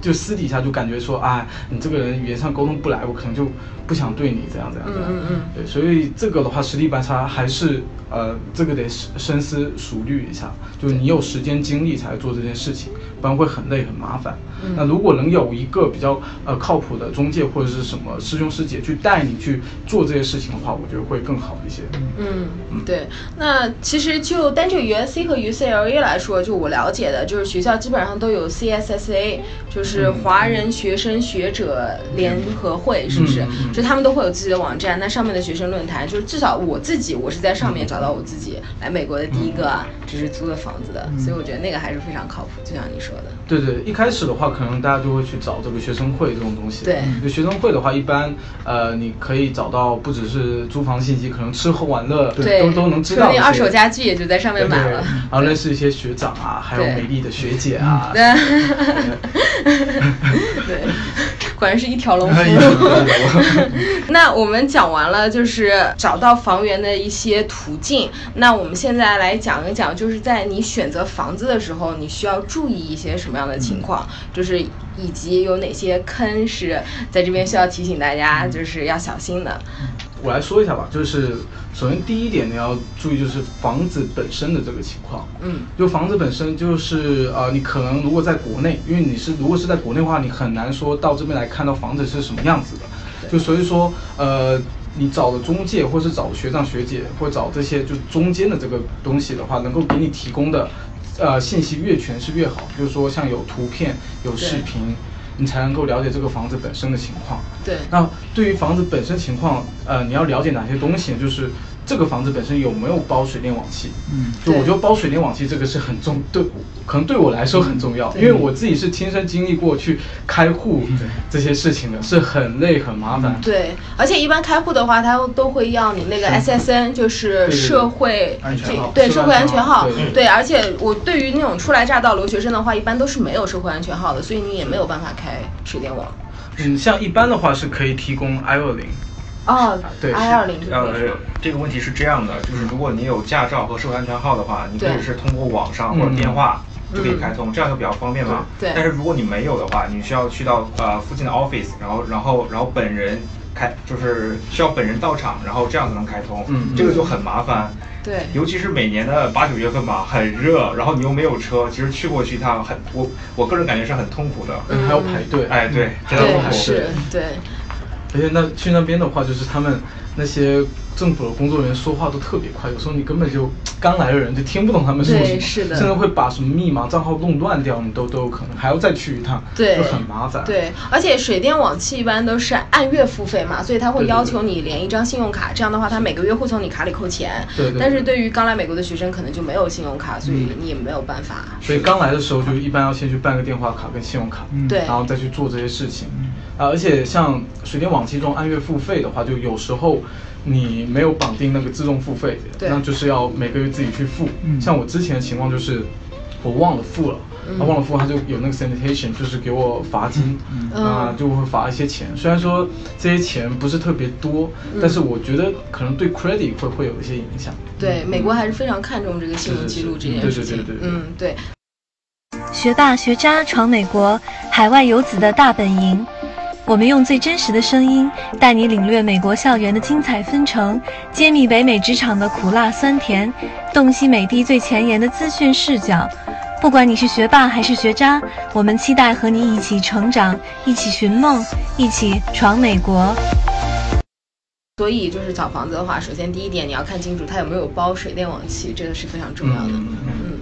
就私底下就感觉说，啊，你这个人语言上沟通不来，我可能就不想对你怎样怎样怎样。嗯嗯对，所以这个的话，实力白差还是呃，这个得深思熟虑一下，就是你有时间精力才做这件事情，不然会很累很麻烦。那如果能有一个比较呃靠谱的中介或者是什么师兄师姐去带你去做这些事情的话，我觉得会更好一些。嗯，对。那其实就单就 USC 和 UCLA 来说，就我了解的，就是学校基本上都有 CSSA，就是华人学生学者联合会，是不是？就他们都会有自己的网站，那上面的学生论坛，就是至少我自己，我是在上面找到我自己来美国的第一个就是租的房子的，所以我觉得那个还是非常靠谱，就像你说的。对对，一开始的话。可能大家就会去找这个学生会这种东西。对，学生会的话，一般呃，你可以找到不只是租房信息，可能吃喝玩乐都都能知道。二手家具也就在上面买了。然后认识一些学长啊，还有美丽的学姐啊。对。对，<laughs> <laughs> 果然是一条龙服务。<laughs> 那我们讲完了，就是找到房源的一些途径。那我们现在来讲一讲，就是在你选择房子的时候，你需要注意一些什么样的情况？就是以及有哪些坑是在这边需要提醒大家，就是要小心的。我来说一下吧，就是首先第一点你要注意就是房子本身的这个情况。嗯，就房子本身就是呃，你可能如果在国内，因为你是如果是在国内的话，你很难说到这边来看到房子是什么样子的。就所以说呃，你找的中介或是找学长学姐或找这些就中间的这个东西的话，能够给你提供的。呃，信息越全是越好，就是说像有图片、有视频，你才能够了解这个房子本身的情况。对。那对于房子本身情况，呃，你要了解哪些东西？就是。这个房子本身有没有包水电网气？嗯，就我觉得包水电网气这个是很重，对，可能对我来说很重要，因为我自己是亲身经历过去开户这些事情的，是很累很麻烦。对，而且一般开户的话，他都会要你那个 SSN，就是社会安全号，对社会安全号。对，而且我对于那种初来乍到留学生的话，一般都是没有社会安全号的，所以你也没有办法开水电网。嗯，像一般的话是可以提供 I 二零。哦，对二二零。呃，这个问题是这样的，就是如果你有驾照和社会安全号的话，你可以是通过网上或者电话就可以开通，这样就比较方便嘛。对。但是如果你没有的话，你需要去到呃附近的 office，然后然后然后本人开，就是需要本人到场，然后这样才能开通。嗯。这个就很麻烦。对。尤其是每年的八九月份吧，很热，然后你又没有车，其实去过去一趟很，我我个人感觉是很痛苦的。嗯。还要排队。哎，对。很痛苦，是，对。而且那去那边的话，就是他们那些。政府的工作人员说话都特别快，有时候你根本就刚来的人就听不懂他们说什么，甚至会把什么密码账号弄乱掉，你都都有可能，还要再去一趟，对，就很麻烦。对，而且水电网气一般都是按月付费嘛，所以他会要求你连一张信用卡，这样的话他每个月会从你卡里扣钱。对。但是对于刚来美国的学生，可能就没有信用卡，所以你也没有办法。所以刚来的时候就一般要先去办个电话卡跟信用卡，对，然后再去做这些事情。啊，而且像水电网期这种按月付费的话，就有时候。你没有绑定那个自动付费，那就是要每个月自己去付。像我之前的情况就是，我忘了付了，他忘了付，他就有那个 sanitation，就是给我罚金，啊，就会罚一些钱。虽然说这些钱不是特别多，但是我觉得可能对 credit 会会有一些影响。对，美国还是非常看重这个信用记录这件事情。嗯，对。学霸学渣闯美国，海外游子的大本营。我们用最真实的声音带你领略美国校园的精彩纷呈，揭秘北美职场的苦辣酸甜，洞悉美帝最前沿的资讯视角。不管你是学霸还是学渣，我们期待和你一起成长，一起寻梦，一起闯美国。所以就是找房子的话，首先第一点你要看清楚它有没有包水电网气，这个是非常重要的。嗯。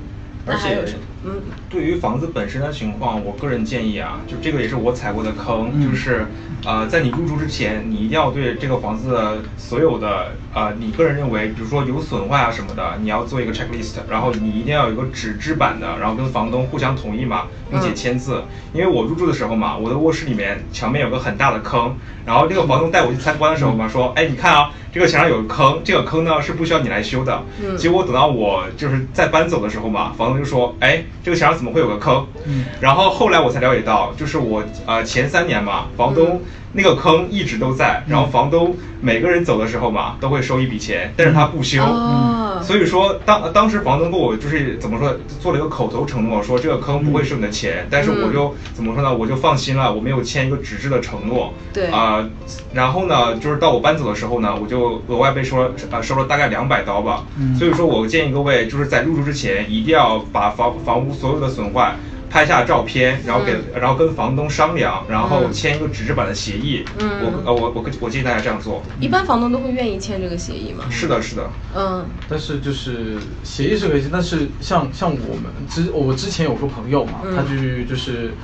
而且，嗯，对于房子本身的情况，我个人建议啊，就这个也是我踩过的坑，就是，呃，在你入住之前，你一定要对这个房子的所有的，呃，你个人认为，比如说有损坏啊什么的，你要做一个 checklist，然后你一定要有一个纸质版的，然后跟房东互相同意嘛，并且签字。因为我入住的时候嘛，我的卧室里面墙面有个很大的坑，然后这个房东带我去参观的时候嘛，说，哎，你看啊。这个墙上有个坑，这个坑呢是不需要你来修的。嗯，结果等到我就是在搬走的时候嘛，房东就说：“哎，这个墙上怎么会有个坑？”嗯，然后后来我才了解到，就是我呃前三年嘛，房东。那个坑一直都在，然后房东每个人走的时候嘛，都会收一笔钱，但是他不修，所以说当当时房东跟我就是怎么说，做了一个口头承诺，说这个坑不会收你的钱，但是我就怎么说呢，我就放心了，我没有签一个纸质的承诺，对。啊，然后呢，就是到我搬走的时候呢，我就额外被收呃收了大概两百刀吧，所以说我建议各位就是在入住之前一定要把房房屋所有的损坏。拍下照片，然后给，然后跟房东商量，然后签一个纸质版的协议。嗯，我呃我我我建议大家这样做。一般房东都会愿意签这个协议吗？是的，是的。嗯。但是就是协议是可以签，但是像像我们之我之前有个朋友嘛，他去就是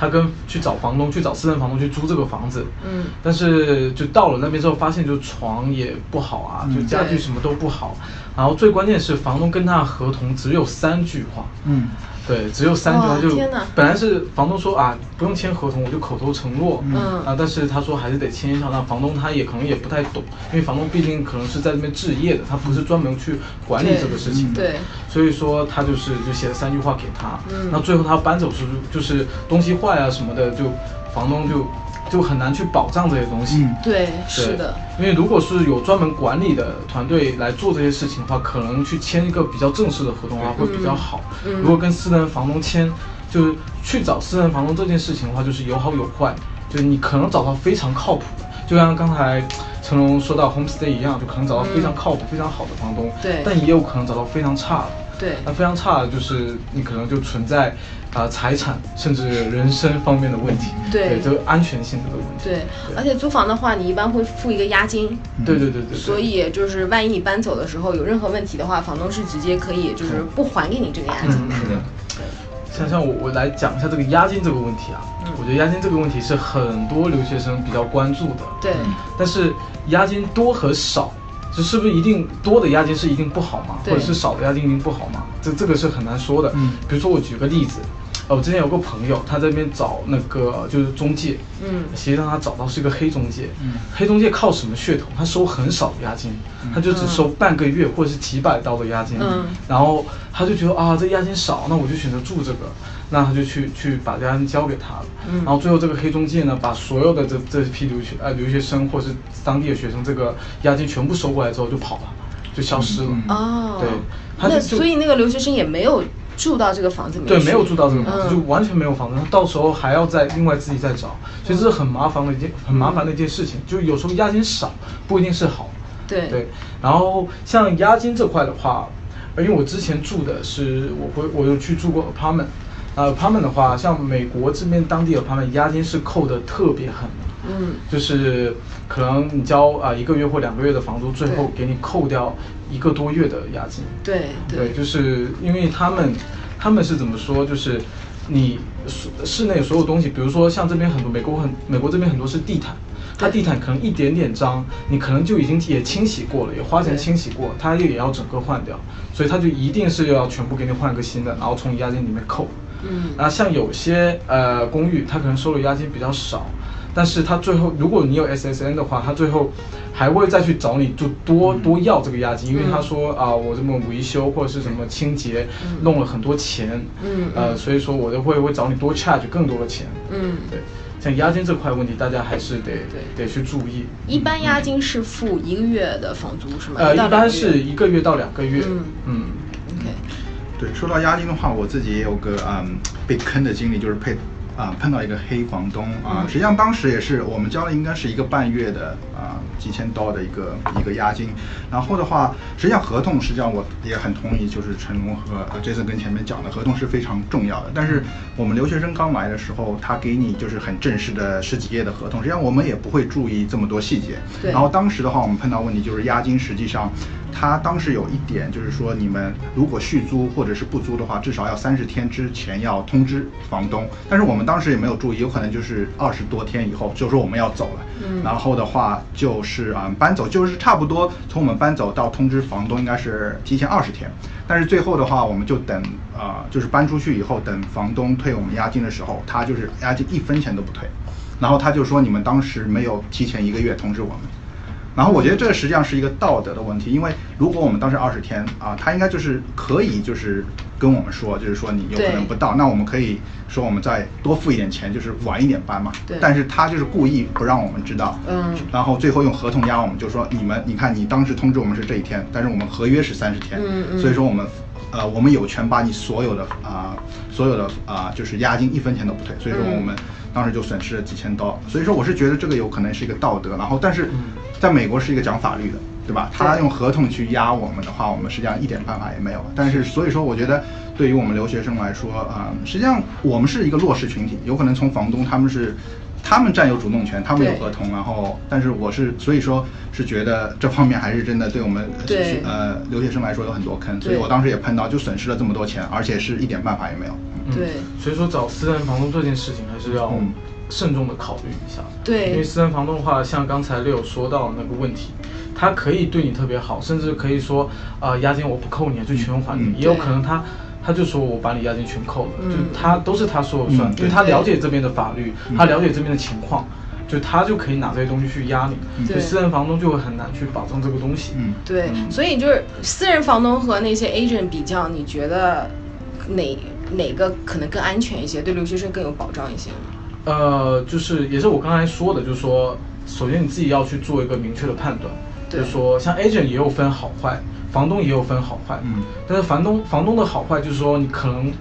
他跟去找房东去找私人房东去租这个房子。嗯。但是就到了那边之后，发现就床也不好啊，就家具什么都不好，然后最关键是房东跟他的合同只有三句话。嗯。对，只有三句话就，本来是房东说啊，不用签合同，我就口头承诺，嗯啊，但是他说还是得签一下。那房东他也可能也不太懂，因为房东毕竟可能是在这边置业的，他不是专门去管理这个事情的，对，所以说他就是就写了三句话给他，嗯，那最后他搬走时就是东西坏啊什么的，就房东就。就很难去保障这些东西。对，是的。因为如果是有专门管理的团队来做这些事情的话，可能去签一个比较正式的合同的话会比较好。如果跟私人房东签，就是去找私人房东这件事情的话，就是有好有坏。就是你可能找到非常靠谱的，就像刚才成龙说到 homestay 一样，就可能找到非常靠谱、非常好的房东。对。但也有可能找到非常差的。对。那非常差的就是你可能就存在。啊，财产甚至人身方面的问题，对，这个安全性的问题。对，而且租房的话，你一般会付一个押金。对对对对。所以就是万一你搬走的时候有任何问题的话，房东是直接可以就是不还给你这个押金的。是的。像像我我来讲一下这个押金这个问题啊，我觉得押金这个问题是很多留学生比较关注的。对。但是押金多和少，这是不是一定多的押金是一定不好吗？或者是少的押金一定不好吗？这这个是很难说的。嗯。比如说我举个例子。我之前有个朋友，他这边找那个就是中介，嗯，实际上他找到是一个黑中介，嗯，黑中介靠什么噱头？他收很少的押金，他就只收半个月或者是几百刀的押金，嗯，然后他就觉得啊，这押金少，那我就选择住这个，那他就去去把押金交给他了，嗯，然后最后这个黑中介呢，把所有的这这批留学呃留学生或是当地的学生这个押金全部收过来之后就跑了，就消失了，哦，对，那所以那个留学生也没有。住到这个房子里面，对，没有住到这个房子，就完全没有房子，他到时候还要再另外自己再找，所以这是很麻烦的一件很麻烦的一件事情。就有时候押金少不一定是好，对对。然后像押金这块的话，因为我之前住的是我会我有去住过 apartment，啊 apartment 的话，像美国这边当地的 apartment 押金是扣的特别狠，嗯，就是可能你交啊一个月或两个月的房租，最后给你扣掉。一个多月的押金，对对，就是因为他们，他们是怎么说？就是你室室内所有东西，比如说像这边很多美国很美国这边很多是地毯，它地毯可能一点点脏，你可能就已经也清洗过了，也花钱清洗过，它也要整个换掉，所以它就一定是要全部给你换个新的，然后从押金里面扣。嗯，那像有些呃公寓，它可能收的押金比较少。但是他最后，如果你有 SSN 的话，他最后还会再去找你，就多多要这个押金，因为他说啊，我这么维修或者是什么清洁弄了很多钱，嗯，呃，所以说我就会会找你多 charge 更多的钱，嗯，对，像押金这块问题，大家还是得得去注意。一般押金是付一个月的房租是吗？呃，一般是一个月到两个月，嗯。对，说到押金的话，我自己也有个嗯被坑的经历，就是配。啊碰到一个黑房东啊，实际上当时也是我们交了应该是一个半月的啊几千刀的一个一个押金，然后的话，实际上合同实际上我也很同意，就是成龙和 Jason 跟前面讲的合同是非常重要的，但是我们留学生刚来的时候，他给你就是很正式的十几页的合同，实际上我们也不会注意这么多细节，然后当时的话我们碰到问题就是押金实际上。他当时有一点就是说，你们如果续租或者是不租的话，至少要三十天之前要通知房东。但是我们当时也没有注意，有可能就是二十多天以后就说我们要走了。嗯。然后的话就是啊搬走，就是差不多从我们搬走到通知房东应该是提前二十天。但是最后的话，我们就等啊，就是搬出去以后等房东退我们押金的时候，他就是押金一分钱都不退。然后他就说你们当时没有提前一个月通知我们。然后我觉得这实际上是一个道德的问题，因为如果我们当时二十天啊，他应该就是可以就是跟我们说，就是说你有可能不到，那我们可以说我们再多付一点钱，就是晚一点搬嘛。对。但是他就是故意不让我们知道。嗯。然后最后用合同压我们，就说你们，你看你当时通知我们是这一天，但是我们合约是三十天。嗯嗯。所以说我们，呃，我们有权把你所有的啊，所有的啊，就是押金一分钱都不退。所以说我们。当时就损失了几千刀，所以说我是觉得这个有可能是一个道德，然后但是在美国是一个讲法律的，对吧？他用合同去压我们的话，我们实际上一点办法也没有。但是所以说，我觉得对于我们留学生来说啊，实际上我们是一个弱势群体，有可能从房东他们是。他们占有主动权，他们有合同，然后，但是我是，所以说是觉得这方面还是真的对我们呃留学生来说有很多坑，所以我当时也碰到，就损失了这么多钱，而且是一点办法也没有。对，所以说找私人房东这件事情还是要慎重的考虑一下。对，因为私人房东的话，像刚才六说到那个问题，他可以对你特别好，甚至可以说，呃，押金我不扣你，就全还你，也有可能他。他就说我把你押金全扣了，就他都是他说了算，因为他了解这边的法律，他了解这边的情况，就他就可以拿这些东西去压你，私人房东就会很难去保证这个东西。嗯，对，所以就是私人房东和那些 agent 比较，你觉得哪哪个可能更安全一些，对留学生更有保障一些呢？呃，就是也是我刚才说的，就是说，首先你自己要去做一个明确的判断，就是说像 agent 也有分好坏。房东也有分好坏，嗯，但是房东房东的好坏就是说你可能，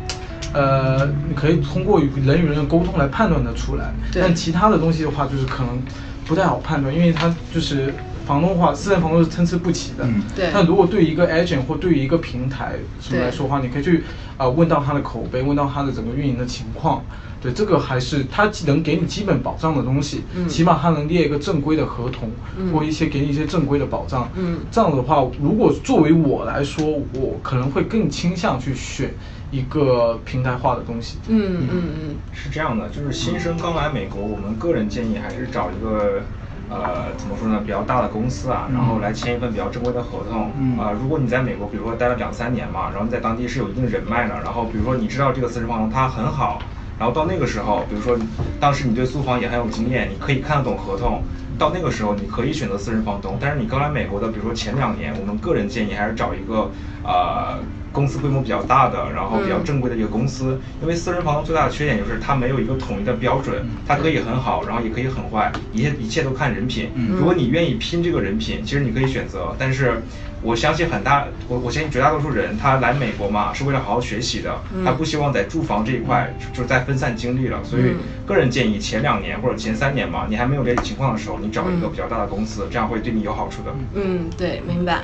呃，你可以通过与人与人的沟通来判断的出来，但其他的东西的话就是可能不太好判断，因为他就是房东的话，私人房东是参差不齐的，嗯，对。但如果对于一个 agent 或对于一个平台什么来说的话，你可以去啊问到他的口碑，问到他的整个运营的情况。对，这个还是他能给你基本保障的东西，起码他能列一个正规的合同，或一些给你一些正规的保障。嗯，这样的话，如果作为我来说，我可能会更倾向去选一个平台化的东西。嗯嗯嗯，是这样的，就是新生刚来美国，我们个人建议还是找一个，呃，怎么说呢，比较大的公司啊，然后来签一份比较正规的合同。啊，如果你在美国，比如说待了两三年嘛，然后你在当地是有一定人脉的，然后比如说你知道这个私人房东他很好。然后到那个时候，比如说当时你对租房也很有经验，你可以看得懂合同。到那个时候，你可以选择私人房东。但是你刚来美国的，比如说前两年，我们个人建议还是找一个呃公司规模比较大的，然后比较正规的一个公司。因为私人房东最大的缺点就是它没有一个统一的标准，它可以很好，然后也可以很坏，一切一切都看人品。如果你愿意拼这个人品，其实你可以选择。但是。我相信很大，我我相信绝大多数人，他来美国嘛，是为了好好学习的，他不希望在住房这一块就是在分散精力了。所以，个人建议前两年或者前三年嘛，你还没有这情况的时候，你找一个比较大的公司，这样会对你有好处的。嗯，对，明白。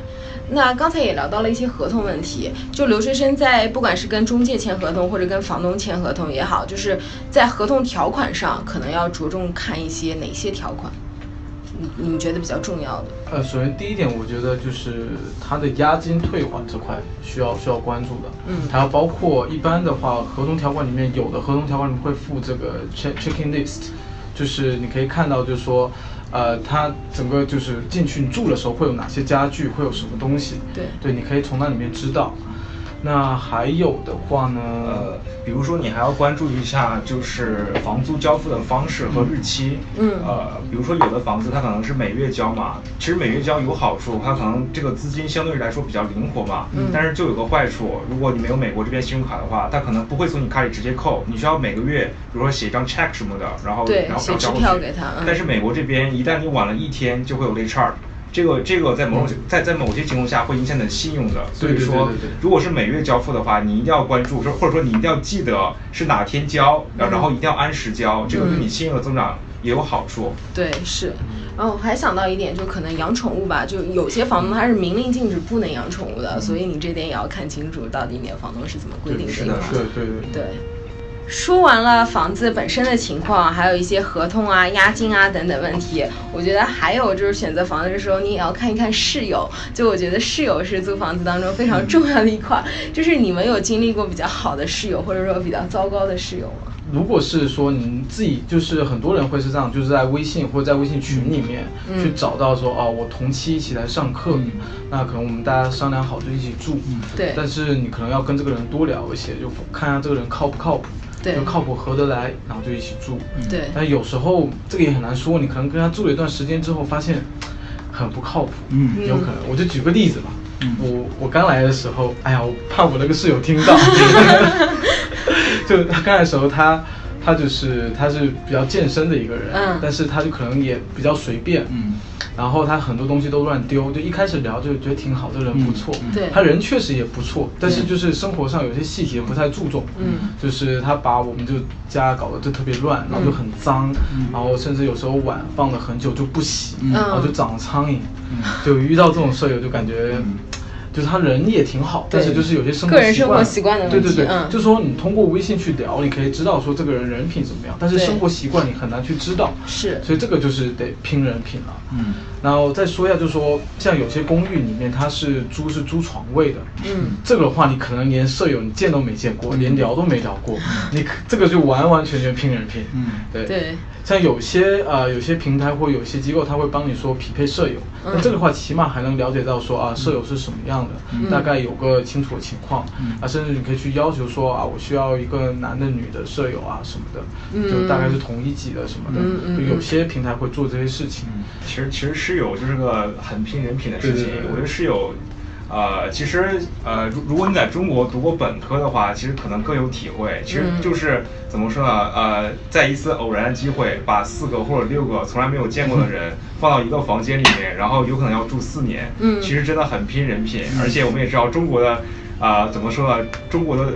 那刚才也聊到了一些合同问题，就留学生在不管是跟中介签合同或者跟房东签合同也好，就是在合同条款上可能要着重看一些哪些条款。你你觉得比较重要的？呃，首先第一点，我觉得就是它的押金退还这块需要需要关注的。嗯，还有包括一般的话，合同条款里面有的合同条款里面会附这个 check checking list，就是你可以看到，就是说，呃，它整个就是进去你住的时候会有哪些家具，会有什么东西。对，对，你可以从那里面知道。那还有的话呢？呃，比如说你还要关注一下，就是房租交付的方式和日期。嗯。呃，比如说有的房子它可能是每月交嘛，其实每月交有好处，它可能这个资金相对来说比较灵活嘛。嗯。但是就有个坏处，如果你没有美国这边信用卡的话，它可能不会从你卡里直接扣，你需要每个月，比如说写一张 check 什么的，然后然后交给他。但是美国这边一旦你晚了一天，就会有 late charge。这个这个在某种在在某些情况下会影响你的信用的。所以说，如果是每月交付的话，你一定要关注，说或者说你一定要记得是哪天交，然然后一定要按时交，这个对你信用的增长也有好处。对，是。然后我还想到一点，就可能养宠物吧，就有些房东他是明令禁止不能养宠物的，所以你这点也要看清楚，到底你的房东是怎么规定的。对对对对。说完了房子本身的情况，还有一些合同啊、押金啊等等问题。我觉得还有就是选择房子的时候，你也要看一看室友。就我觉得室友是租房子当中非常重要的一块。<laughs> 就是你们有经历过比较好的室友，或者说比较糟糕的室友吗？如果是说您自己，就是很多人会是这样，就是在微信或者在微信群里面去找到说，哦，我同期一起来上课，那可能我们大家商量好就一起住。对。但是你可能要跟这个人多聊一些，就看下这个人靠不靠谱。就靠谱合得来，然后就一起住。对，但有时候这个也很难说，你可能跟他住了一段时间之后，发现很不靠谱。嗯，有可能。我就举个例子吧。嗯。我我刚来的时候，哎呀，我怕我那个室友听到。<laughs> 就他刚来的时候，他他就是他是比较健身的一个人，嗯，但是他就可能也比较随便。嗯。然后他很多东西都乱丢，就一开始聊就觉得挺好，这人不错。对，他人确实也不错，但是就是生活上有些细节不太注重。嗯，就是他把我们就家搞得就特别乱，然后就很脏，然后甚至有时候碗放了很久就不洗，然后就长苍蝇。就遇到这种舍友就感觉。就是他人也挺好，但是就是有些生活个人生活习惯的问题。对对对，就说你通过微信去聊，你可以知道说这个人人品怎么样，但是生活习惯你很难去知道。是，所以这个就是得拼人品了。嗯，然后再说一下，就是说像有些公寓里面它是租是租床位的，嗯，这个的话你可能连舍友你见都没见过，连聊都没聊过，你这个就完完全全拼人品。嗯，对对。像有些呃有些平台或有些机构，他会帮你说匹配舍友，那这个话起码还能了解到说啊舍友是什么样的，大概有个清楚的情况，啊甚至你可以去要求说啊我需要一个男的女的舍友啊什么的，就大概是同一级的什么的，就有些平台会做这些事情。其实其实室友就是个很拼人品的事情，我觉得室友。呃，其实呃，如如果你在中国读过本科的话，其实可能更有体会。其实就是怎么说呢？呃，在一次偶然的机会，把四个或者六个从来没有见过的人放到一个房间里面，然后有可能要住四年。嗯，其实真的很拼人品。而且我们也知道中国的，啊，怎么说呢？中国的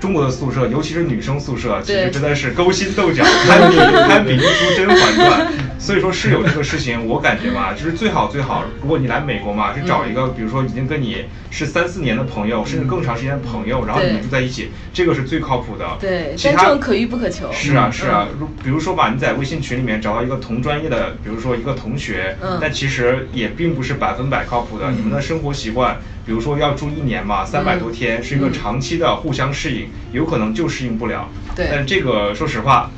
中国的宿舍，尤其是女生宿舍，其实真的是勾心斗角，<laughs> 堪比堪比一出《甄嬛传》。所以说室友这个事情，我感觉吧，<laughs> 就是最好最好，如果你来美国嘛，是找一个，比如说已经跟你是三四年的朋友，甚至更长时间的朋友，然后你们住在一起，这个是最靠谱的。对，其他可遇不可求。是啊是啊，如比如说吧，你在微信群里面找到一个同专业的，比如说一个同学，但其实也并不是百分百靠谱的。你们的生活习惯，比如说要住一年嘛，三百多天，是一个长期的互相适应，有可能就适应不了。对，但这个说实话。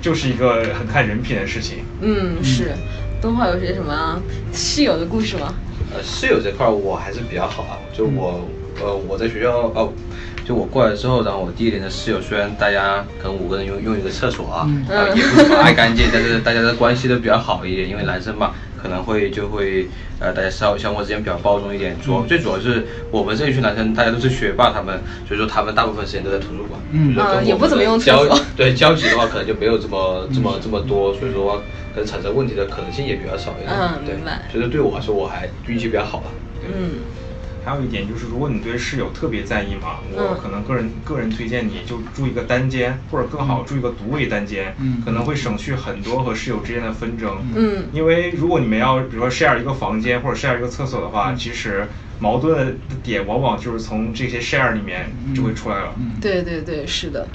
就是一个很看人品的事情。嗯，是。东浩有些什么室友的故事吗？呃，室友这块我还是比较好啊。就我，呃，我在学校哦，就我过来之后，然后我第一年的室友，虽然大家可能五个人用用一个厕所啊，啊，也不怎么爱干净，但是大家的关系都比较好一点，因为男生嘛。可能会就会呃，大家稍微相互之间比较包容一点。主最主要是我们这一群男生，大家都是学霸，他们所以说他们大部分时间都在图书馆，嗯，也不怎么用交 <laughs> 对交集的话，可能就没有这么这么这么多，所以说可能产生问题的可能性也比较少一点。嗯，明白。所以说对我来说，我还运气比较好吧。嗯。还有一点就是，如果你对室友特别在意嘛，我可能个人个人推荐你就住一个单间，或者更好住一个独卫单间，可能会省去很多和室友之间的纷争。嗯，因为如果你们要比如说 share 一个房间或者 share 一个厕所的话，其实矛盾的点往往就是从这些 share 里面就会出来了。对对对，是的。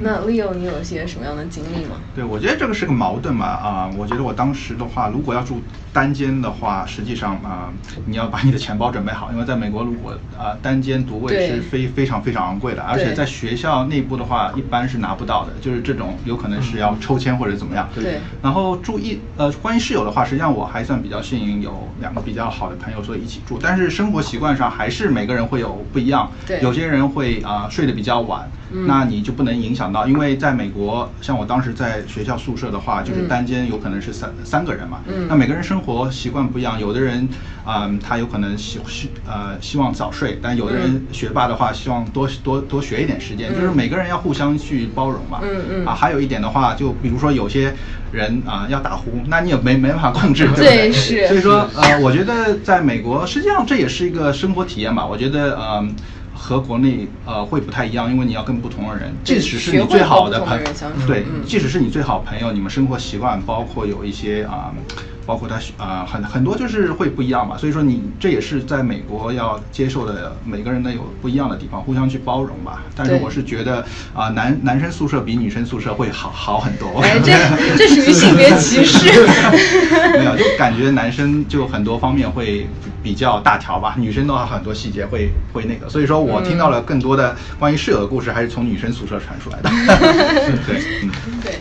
那 Leo，你有些什么样的经历吗？对，我觉得这个是个矛盾嘛啊！我觉得我当时的话，如果要住单间的话，实际上啊，你要把你的钱包准备好，因为在美国，如果啊单间独卫是非非常非常昂贵的，而且在学校内部的话，一般是拿不到的，就是这种有可能是要抽签或者怎么样。对。然后住一呃，关于室友的话，实际上我还算比较幸运，有两个比较好的朋友，所以一起住。但是生活习惯上还是每个人会有不一样。对。有些人会啊睡得比较晚，那你就不能影响。响到，因为在美国，像我当时在学校宿舍的话，就是单间有可能是三三个人嘛。嗯。那每个人生活习惯不一样，有的人啊，他有可能希希呃希望早睡，但有的人学霸的话，希望多多多学一点时间，就是每个人要互相去包容嘛。嗯嗯。啊，还有一点的话，就比如说有些人啊要打呼，那你也没没办法控制，<laughs> 对不对？是。所以说呃，我觉得在美国，实际上这也是一个生活体验吧。我觉得嗯。和国内呃会不太一样，因为你要跟不同的人，即使是你最好的朋友，对，即使是你最好朋友，你们生活习惯包括有一些啊。包括他啊，很很多就是会不一样嘛，所以说你这也是在美国要接受的，每个人的有不一样的地方，互相去包容吧。但是我是觉得啊，男男生宿舍比女生宿舍会好好很多。哎，这这属于性别歧视。<laughs> 没有，就感觉男生就很多方面会比较大条吧，女生的话很多细节会会那个。所以说我听到了更多的关于室友的故事，还是从女生宿舍传出来的。<laughs> 对，嗯，对。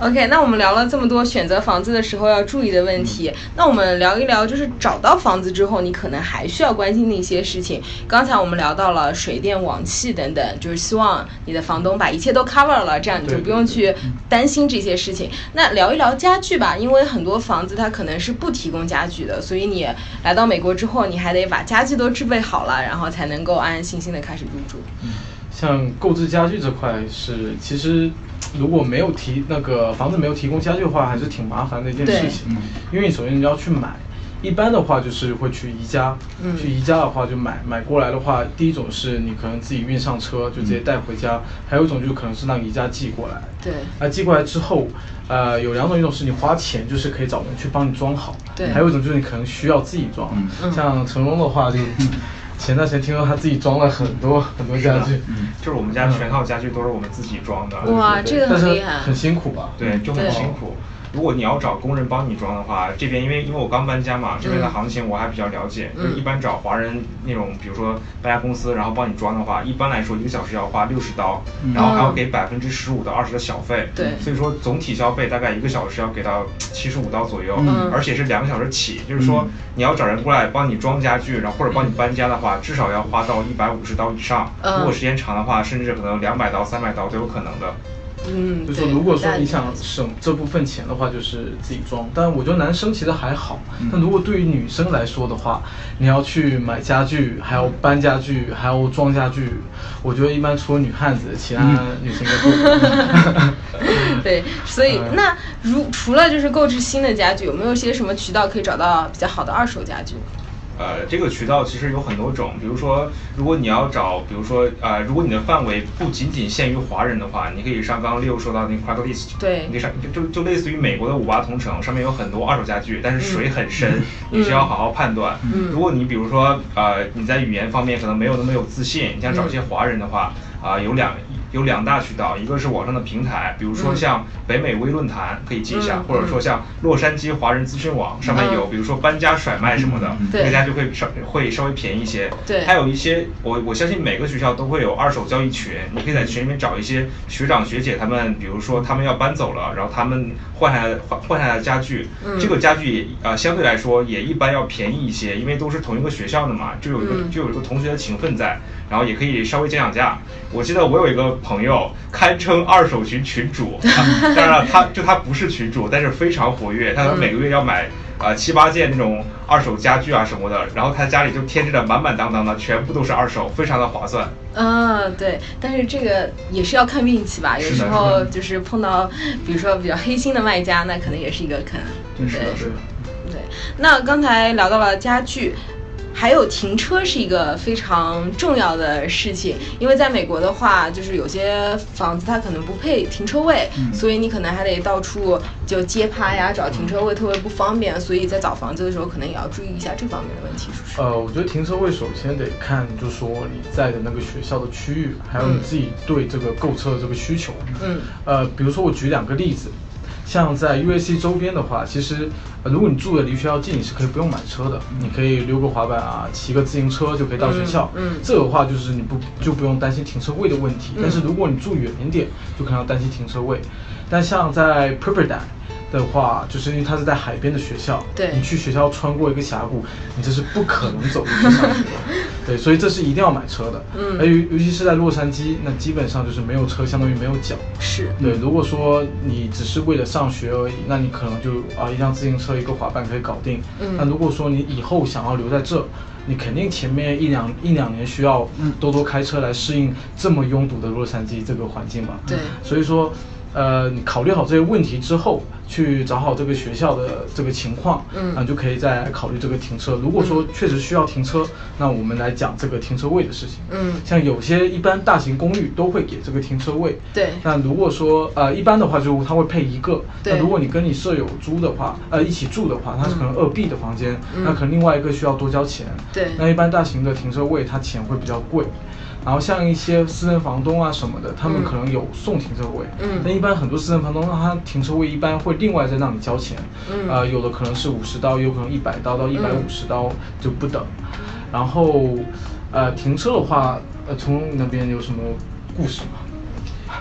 OK，那我们聊了这么多选择房子的时候要注意的问题，那我们聊一聊，就是找到房子之后，你可能还需要关心的一些事情。刚才我们聊到了水电网气等等，就是希望你的房东把一切都 cover 了，这样你就不用去担心这些事情。那聊一聊家具吧，因为很多房子它可能是不提供家具的，所以你来到美国之后，你还得把家具都置备好了，然后才能够安安心心的开始入住。像购置家具这块是其实。如果没有提那个房子没有提供家具的话，还是挺麻烦的一件事情。因为你首先你要去买，一般的话就是会去宜家。去宜家的话就买买过来的话，第一种是你可能自己运上车就直接带回家，还有一种就可能是让宜家寄过来。对。那寄过来之后，呃，有两种，一种是你花钱就是可以找人去帮你装好。对。还有一种就是你可能需要自己装。像成龙的话就。<laughs> 前段时间听说他自己装了很多很多家具，嗯，就是我们家全套家具都是我们自己装的。哇，这个很厉害，很辛苦吧？对，就很辛苦。如果你要找工人帮你装的话，这边因为因为我刚搬家嘛，这边的行情我还比较了解。就一般找华人那种，比如说搬家公司，然后帮你装的话，一般来说一个小时要花六十刀，然后还要给百分之十五到二十的小费。对，所以说总体消费大概一个小时要给到七十五刀左右，而且是两个小时起。就是说你要找人过来帮你装家具，然后或者帮你搬家的话，至少要花到一百五十刀以上。如果时间长的话，甚至可能两百刀、三百刀都有可能的。嗯，就说如果说你想省这部分钱的话，就是自己装。但我觉得男生其实还好，但如果对于女生来说的话，你要去买家具，还要搬家具，还要装家具，我觉得一般除了女汉子，其他女生都不。<laughs> 对，所以那如除了就是购置新的家具，有没有些什么渠道可以找到比较好的二手家具？呃，这个渠道其实有很多种，比如说，如果你要找，比如说，呃，如果你的范围不仅仅限于华人的话，你可以上刚刚六说到那个 Craigslist，对，你上就就就类似于美国的五八同城，上面有很多二手家具，但是水很深，你需要好好判断。如果你比如说，呃，你在语言方面可能没有那么有自信，你想找一些华人的话，啊，有两。有两大渠道，一个是网上的平台，比如说像北美微论坛可以记一下，或者说像洛杉矶华人资讯网上面有，比如说搬家甩卖什么的，大家就会稍会稍微便宜一些。对，还有一些我我相信每个学校都会有二手交易群，你可以在群里面找一些学长学姐他们，比如说他们要搬走了，然后他们换下来换换下来的家具，这个家具呃相对来说也一般要便宜一些，因为都是同一个学校的嘛，就有一个就有一个同学的情分在。然后也可以稍微讲讲价。我记得我有一个朋友，堪称二手群群主。<laughs> 当然了，他就他不是群主，但是非常活跃。他每个月要买啊七八件那种二手家具啊什么的，然后他家里就添置的满满当当的，全部都是二手，非常的划算。嗯，对。但是这个也是要看运气吧，有时候就是碰到，比如说比较黑心的卖家，那可能也是一个坑。对，是的，是的。对。那刚才聊到了家具。还有停车是一个非常重要的事情，因为在美国的话，就是有些房子它可能不配停车位，所以你可能还得到处就街趴呀，找停车位特别不方便，所以在找房子的时候可能也要注意一下这方面的问题，是不是？呃，我觉得停车位首先得看，就是说你在的那个学校的区域，还有你自己对这个购车的这个需求。嗯。呃，比如说我举两个例子。像在 UAC 周边的话，其实如果你住的离学校近，你是可以不用买车的，你可以溜个滑板啊，骑个自行车就可以到学校。嗯，这个话就是你不就不用担心停车位的问题。但是如果你住远一点，就可能要担心停车位。但像在 Pepperdine 的话，就是因为它是在海边的学校，对，你去学校穿过一个峡谷，你这是不可能走路去上学的。<laughs> 对，所以这是一定要买车的。嗯，而尤尤其是在洛杉矶，那基本上就是没有车，相当于没有脚。是对。如果说你只是为了上学而已，那你可能就啊一辆自行车一个滑板可以搞定。嗯。那如果说你以后想要留在这，你肯定前面一两一两年需要多多开车来适应这么拥堵的洛杉矶这个环境嘛。对。所以说。呃，你考虑好这些问题之后，去找好这个学校的这个情况，嗯，啊，就可以再考虑这个停车。如果说确实需要停车，那我们来讲这个停车位的事情。嗯，像有些一般大型公寓都会给这个停车位。对。那如果说呃一般的话，就他会配一个。对。那如果你跟你舍友租的话，呃一起住的话，它是可能二 B 的房间，那可能另外一个需要多交钱。对。那一般大型的停车位，它钱会比较贵。然后像一些私人房东啊什么的，他们可能有送停车位。嗯。但一般很多私人房东，让他停车位一般会另外再让你交钱。嗯。呃，有的可能是五十刀，有可能一百刀到一百五十刀就不等。然后，呃，停车的话，呃，从那边有什么故事吗？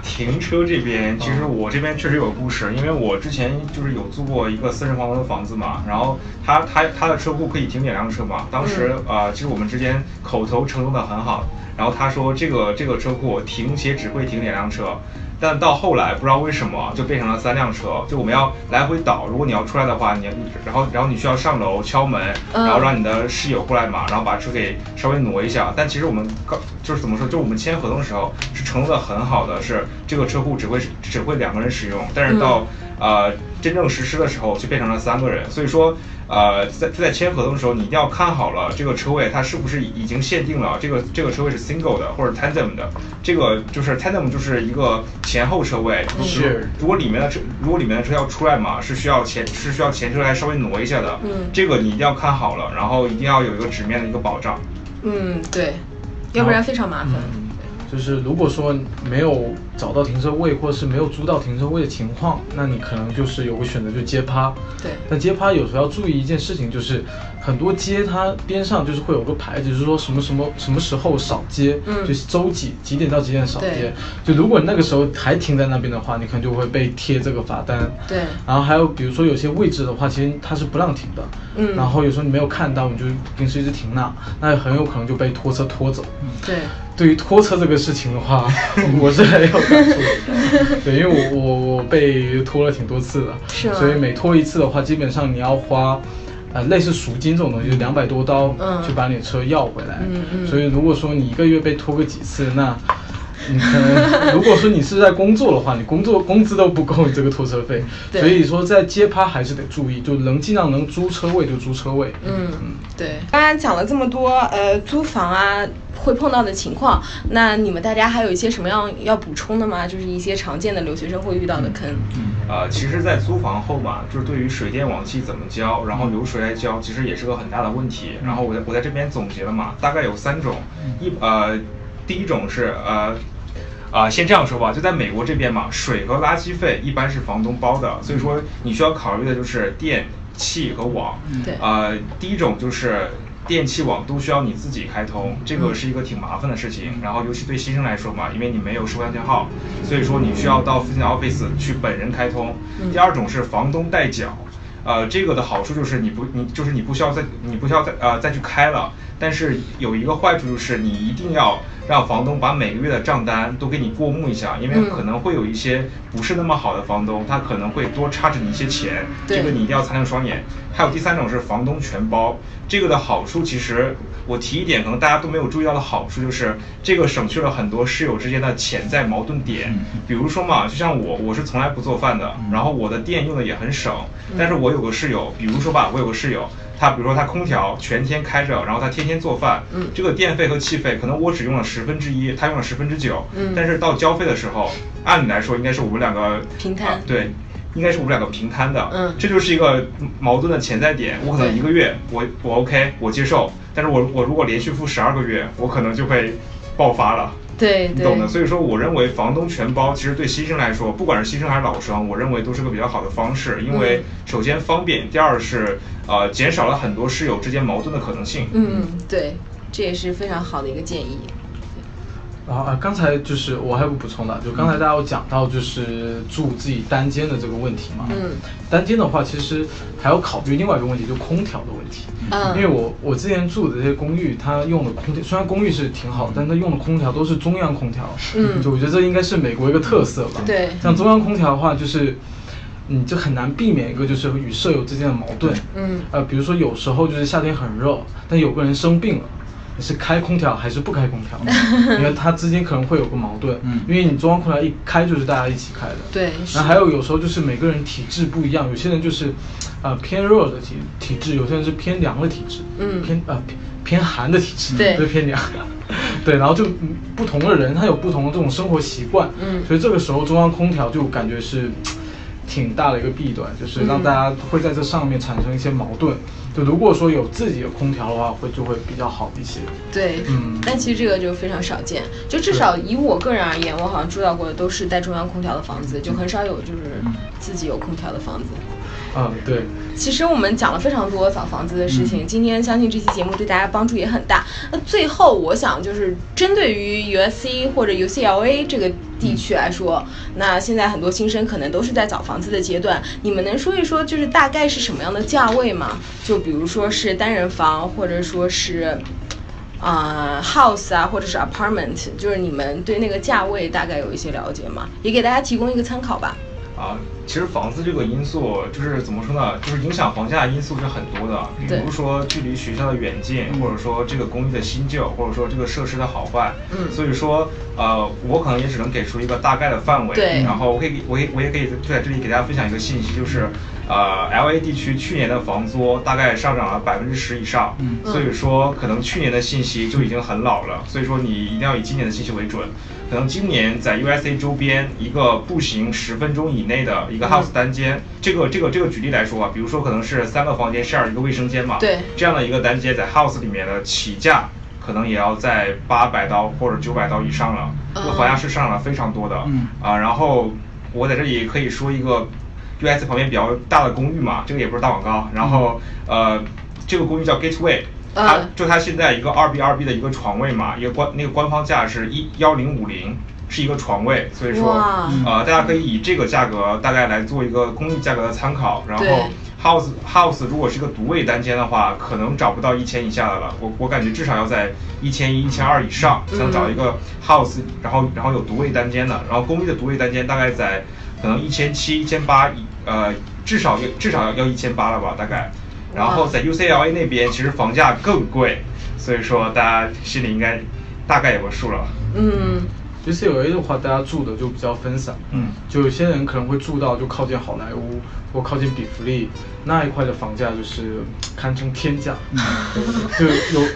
停车这边，其实我这边确实有故事，因为我之前就是有租过一个私人房东的房子嘛，然后他他他的车库可以停两辆车嘛，当时啊，其实我们之间口头承诺的很好。然后他说这个这个车库停且只会停两辆车，但到后来不知道为什么就变成了三辆车，就我们要来回倒。如果你要出来的话，你然后然后你需要上楼敲门，然后让你的室友过来嘛，然后把车给稍微挪一下。但其实我们刚就是怎么说，就我们签合同的时候是承诺的很好的，是这个车库只会只会两个人使用，但是到呃真正实施的时候就变成了三个人，所以说。呃，在在签合同的时候，你一定要看好了这个车位，它是不是已经限定了这个这个车位是 single 的或者 tandem 的。这个就是 tandem 就是一个前后车位。是。如果里面的车如果里面的车要出来嘛，是需要前是需要前车来稍微挪一下的。嗯。这个你一定要看好了，然后一定要有一个纸面的一个保障。嗯，对，要不然非常麻烦。就是如果说没有找到停车位，或者是没有租到停车位的情况，那你可能就是有个选择，就接趴。对。但接趴有时候要注意一件事情，就是很多街它边上就是会有个牌子，就是说什么什么什么时候少接，嗯，就是周几几点到几点少接。就如果那个时候还停在那边的话，你可能就会被贴这个罚单。对。然后还有比如说有些位置的话，其实它是不让停的。嗯。然后有时候你没有看到，你就平时一直停那，那很有可能就被拖车拖走。对。对于拖车这个事情的话，<laughs> 我是很有感触的。对，因为我我我被拖了挺多次的，是所以每拖一次的话，基本上你要花，呃，类似赎金这种东西，就两百多刀，嗯，去把你的车要回来。嗯嗯。所以如果说你一个月被拖个几次，那。你可能，如果说你是在工作的话，你工作工资都不够你这个拖车费，<laughs> 所以说在街趴还是得注意，就能尽量能租车位就租车位。嗯嗯，对。刚刚讲了这么多，呃，租房啊会碰到的情况，那你们大家还有一些什么样要补充的吗？就是一些常见的留学生会遇到的坑。呃，其实，在租房后嘛，就是对于水电网气怎么交，然后由谁来交，其实也是个很大的问题。然后我在我在这边总结了嘛，大概有三种，一呃，第一种是呃。啊，先这样说吧，就在美国这边嘛，水和垃圾费一般是房东包的，所以说你需要考虑的就是电气和网。对。呃，第一种就是电气网都需要你自己开通，这个是一个挺麻烦的事情。然后尤其对新生来说嘛，因为你没有收钥号，所以说你需要到附近的 office 去本人开通。第二种是房东代缴，呃，这个的好处就是你不你就是你不需要再你不需要再呃再去开了，但是有一个坏处就是你一定要。让房东把每个月的账单都给你过目一下，因为可能会有一些不是那么好的房东，他可能会多差着你一些钱，这个你一定要擦亮双眼。还有第三种是房东全包，这个的好处其实我提一点，可能大家都没有注意到的好处就是这个省去了很多室友之间的潜在矛盾点。比如说嘛，就像我，我是从来不做饭的，然后我的电用的也很省，但是我有个室友，比如说吧，我有个室友。他比如说他空调全天开着，然后他天天做饭，嗯，这个电费和气费可能我只用了十分之一，他用了十分之九，嗯，但是到交费的时候，按理来说应该是我们两个平摊，对，应该是我们两个平摊的，嗯，这就是一个矛盾的潜在点。我可能一个月我我 OK 我接受，但是我我如果连续付十二个月，我可能就会爆发了。对，你懂的。所以说，我认为房东全包，其实对新生来说，不管是新生还是老生，我认为都是个比较好的方式。因为首先方便，第二是呃减少了很多室友之间矛盾的可能性。嗯，对，这也是非常好的一个建议。啊，刚才就是我还有补充的，就刚才大家有讲到就是住自己单间的这个问题嘛。嗯。单间的话，其实还要考虑另外一个问题，就空调的问题。嗯。因为我我之前住的这些公寓，它用的空调虽然公寓是挺好，但它用的空调都是中央空调。嗯。就我觉得这应该是美国一个特色吧。对。像中央空调的话，就是你就很难避免一个就是与舍友之间的矛盾。嗯。呃，比如说有时候就是夏天很热，但有个人生病了。是开空调还是不开空调？<laughs> 因为它之间可能会有个矛盾。嗯，因为你中央空调一开就是大家一起开的。对。然后还有有时候就是每个人体质不一样，有些人就是，呃偏热的体体质，有些人是偏凉的体质。嗯。偏呃偏偏寒的体质。对。偏凉。<laughs> 对，然后就不同的人他有不同的这种生活习惯。嗯。所以这个时候中央空调就感觉是挺大的一个弊端，就是让大家会在这上面产生一些矛盾。就如果说有自己的空调的话，会就会比较好一些。对，嗯，但其实这个就非常少见。就至少以我个人而言，我好像住到过的都是带中央空调的房子，就很少有就是自己有空调的房子。嗯，对。其实我们讲了非常多找房子的事情，今天相信这期节目对大家帮助也很大。那最后我想就是针对于 USC 或者 UCLA 这个地区来说，那现在很多新生可能都是在找房子的阶段，你们能说一说就是大概是什么样的价位吗？就比如说是单人房，或者说是啊 house 啊，或者是 apartment，就是你们对那个价位大概有一些了解吗？也给大家提供一个参考吧。啊，其实房子这个因素就是怎么说呢？就是影响房价因素是很多的，比如说距离学校的远近，或者说这个公寓的新旧，或者说这个设施的好坏。嗯。所以说，呃，我可能也只能给出一个大概的范围。对。然后我可以，我也我也可以在这里给大家分享一个信息，就是，呃，L A 地区去年的房租大概上涨了百分之十以上。嗯。所以说，可能去年的信息就已经很老了。所以说，你一定要以今年的信息为准。可能今年在 USA 周边一个步行十分钟以内的一个 house 单间，这个这个这个举例来说啊，比如说可能是三个房间 share 一个卫生间嘛，对，这样的一个单间在 house 里面的起价可能也要在八百刀或者九百刀以上了，这个房价是上涨了非常多的，嗯啊，然后我在这里可以说一个 US 旁边比较大的公寓嘛，这个也不是打广告，然后呃，这个公寓叫 Gateway。它就它现在一个二 B 二 B 的一个床位嘛，一个官那个官方价是一幺零五零，是一个床位，所以说呃大家可以以这个价格大概来做一个公寓价格的参考。然后 house house 如果是一个独卫单间的话，可能找不到一千以下的了。我我感觉至少要在一千一、一千二以上，想找一个 house，然后然后有独卫单间的。然后公寓的独卫单间大概在可能一千七、一千八一呃至少要至少要要一千八了吧，大概。然后在 UCLA 那边，其实房价更贵，所以说大家心里应该大概有个数了。嗯，UCLA 的话，大家住的就比较分散。嗯，就有些人可能会住到就靠近好莱坞或靠近比弗利那一块的房价，就是堪称天价。嗯，<laughs> 就有，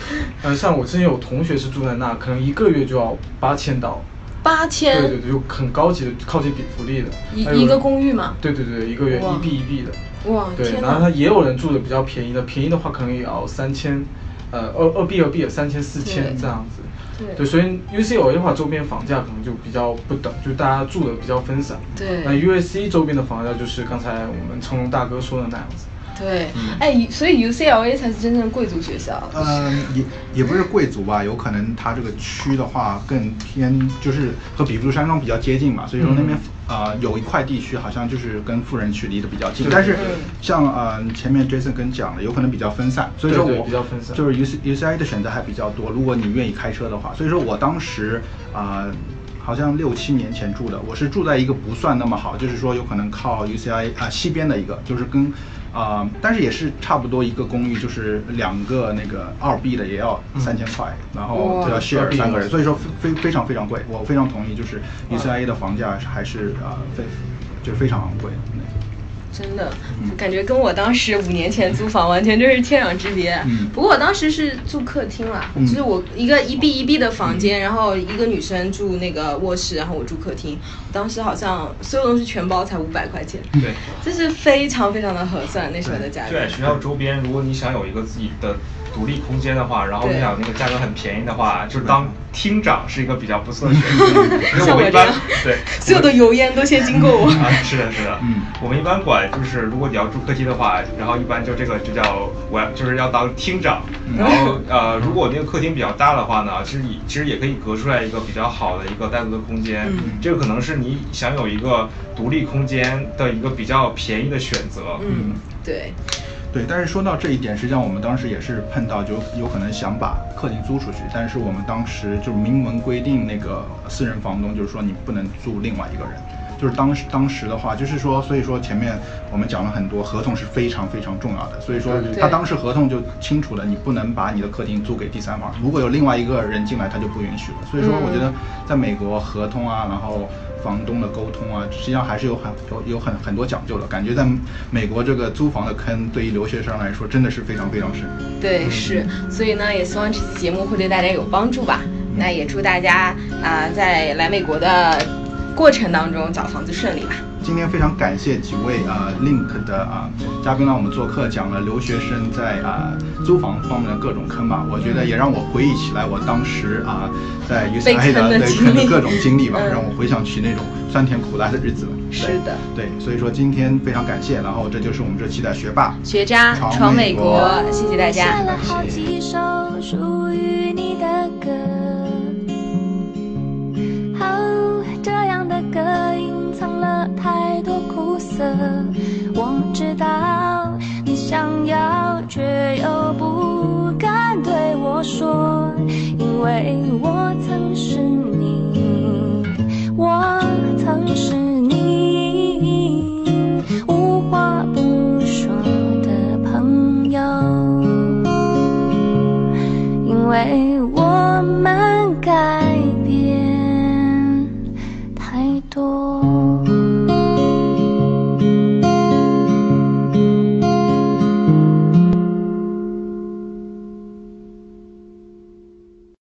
呃，像我之前有同学是住在那，可能一个月就要八千刀。八千？对对对，就很高级的，靠近比弗利的。一一个公寓嘛？对对对，一个月一 B 一 B 的。哇，对，然后他也有人住的比较便宜的，便宜的话可能也要三千，呃，二二 B 二 B 三千四千这样子。对，所以 UCLA 的话，周边房价可能就比较不等，就大家住的比较分散。对。那 USC 周边的房价就是刚才我们成龙大哥说的那样子。对，哎，所以 UCLA 才是真正的贵族学校。嗯，也也不是贵族吧，有可能它这个区的话更偏，就是和比弗山庄比较接近嘛，所以说那边呃有一块地区好像就是跟富人区离得比较近。但是像呃前面 Jason 跟讲了，有可能比较分散，所以说我比较分散，就是 U C U C I 的选择还比较多。如果你愿意开车的话，所以说我当时啊好像六七年前住的，我是住在一个不算那么好，就是说有可能靠 U C I 啊西边的一个，就是跟。啊，但是也是差不多一个公寓，就是两个那个二 B 的也要三千块，然后就要 share 三个人，所以说非非常非常贵。我非常同意，就是 UCIA 的房价还是啊非就是非常昂贵。真的，感觉跟我当时五年前租房完全就是天壤之别。嗯，不过我当时是住客厅啦，就是我一个一 B 一 B 的房间，然后一个女生住那个卧室，然后我住客厅。当时好像所有东西全包才五百块钱。对，这是非常非常的合算那时候的价格。对，学校周边，如果你想有一个自己的。独立空间的话，然后你想那个价格很便宜的话，就当厅长是一个比较不错的选择。<laughs> 像我一般对，所有的油烟都先经过我。啊，是的，是的。嗯，我们一般管管就是如果你要住客厅的话，然后一般就这个就叫我要就是要当厅长。然后呃，如果那个客厅比较大的话呢，其实你其实也可以隔出来一个比较好的一个单独的空间。这个可能是你想有一个独立空间的一个比较便宜的选择。嗯，对。对，但是说到这一点，实际上我们当时也是碰到，就有可能想把客厅租出去，但是我们当时就是明文规定，那个私人房东就是说你不能租另外一个人，就是当时当时的话，就是说，所以说前面我们讲了很多，合同是非常非常重要的，所以说他当时合同就清楚了，你不能把你的客厅租给第三方，如果有另外一个人进来，他就不允许了。所以说，我觉得在美国合同啊，然后。房东的沟通啊，实际上还是有很有有很很多讲究的。感觉在美国这个租房的坑，对于留学生来说，真的是非常非常深。对，是。所以呢，也希望这期节目会对大家有帮助吧。那也祝大家啊，在来美国的过程当中找房子顺利吧。今天非常感谢几位呃 Link 的啊嘉宾来我们做客，讲了留学生在啊租房方面的各种坑吧。我觉得也让我回忆起来我当时啊在 UCLA 的对坑的各种经历吧，让我回想起那种酸甜苦辣的日子。<laughs> 是的，对，所以说今天非常感谢，然后这就是我们这期的学霸学渣闯美国，谢谢大家。哦这样的歌隐藏了太多苦涩我知道你想要却又不敢对我说因为我曾是你我曾是你无话不说的朋友。因为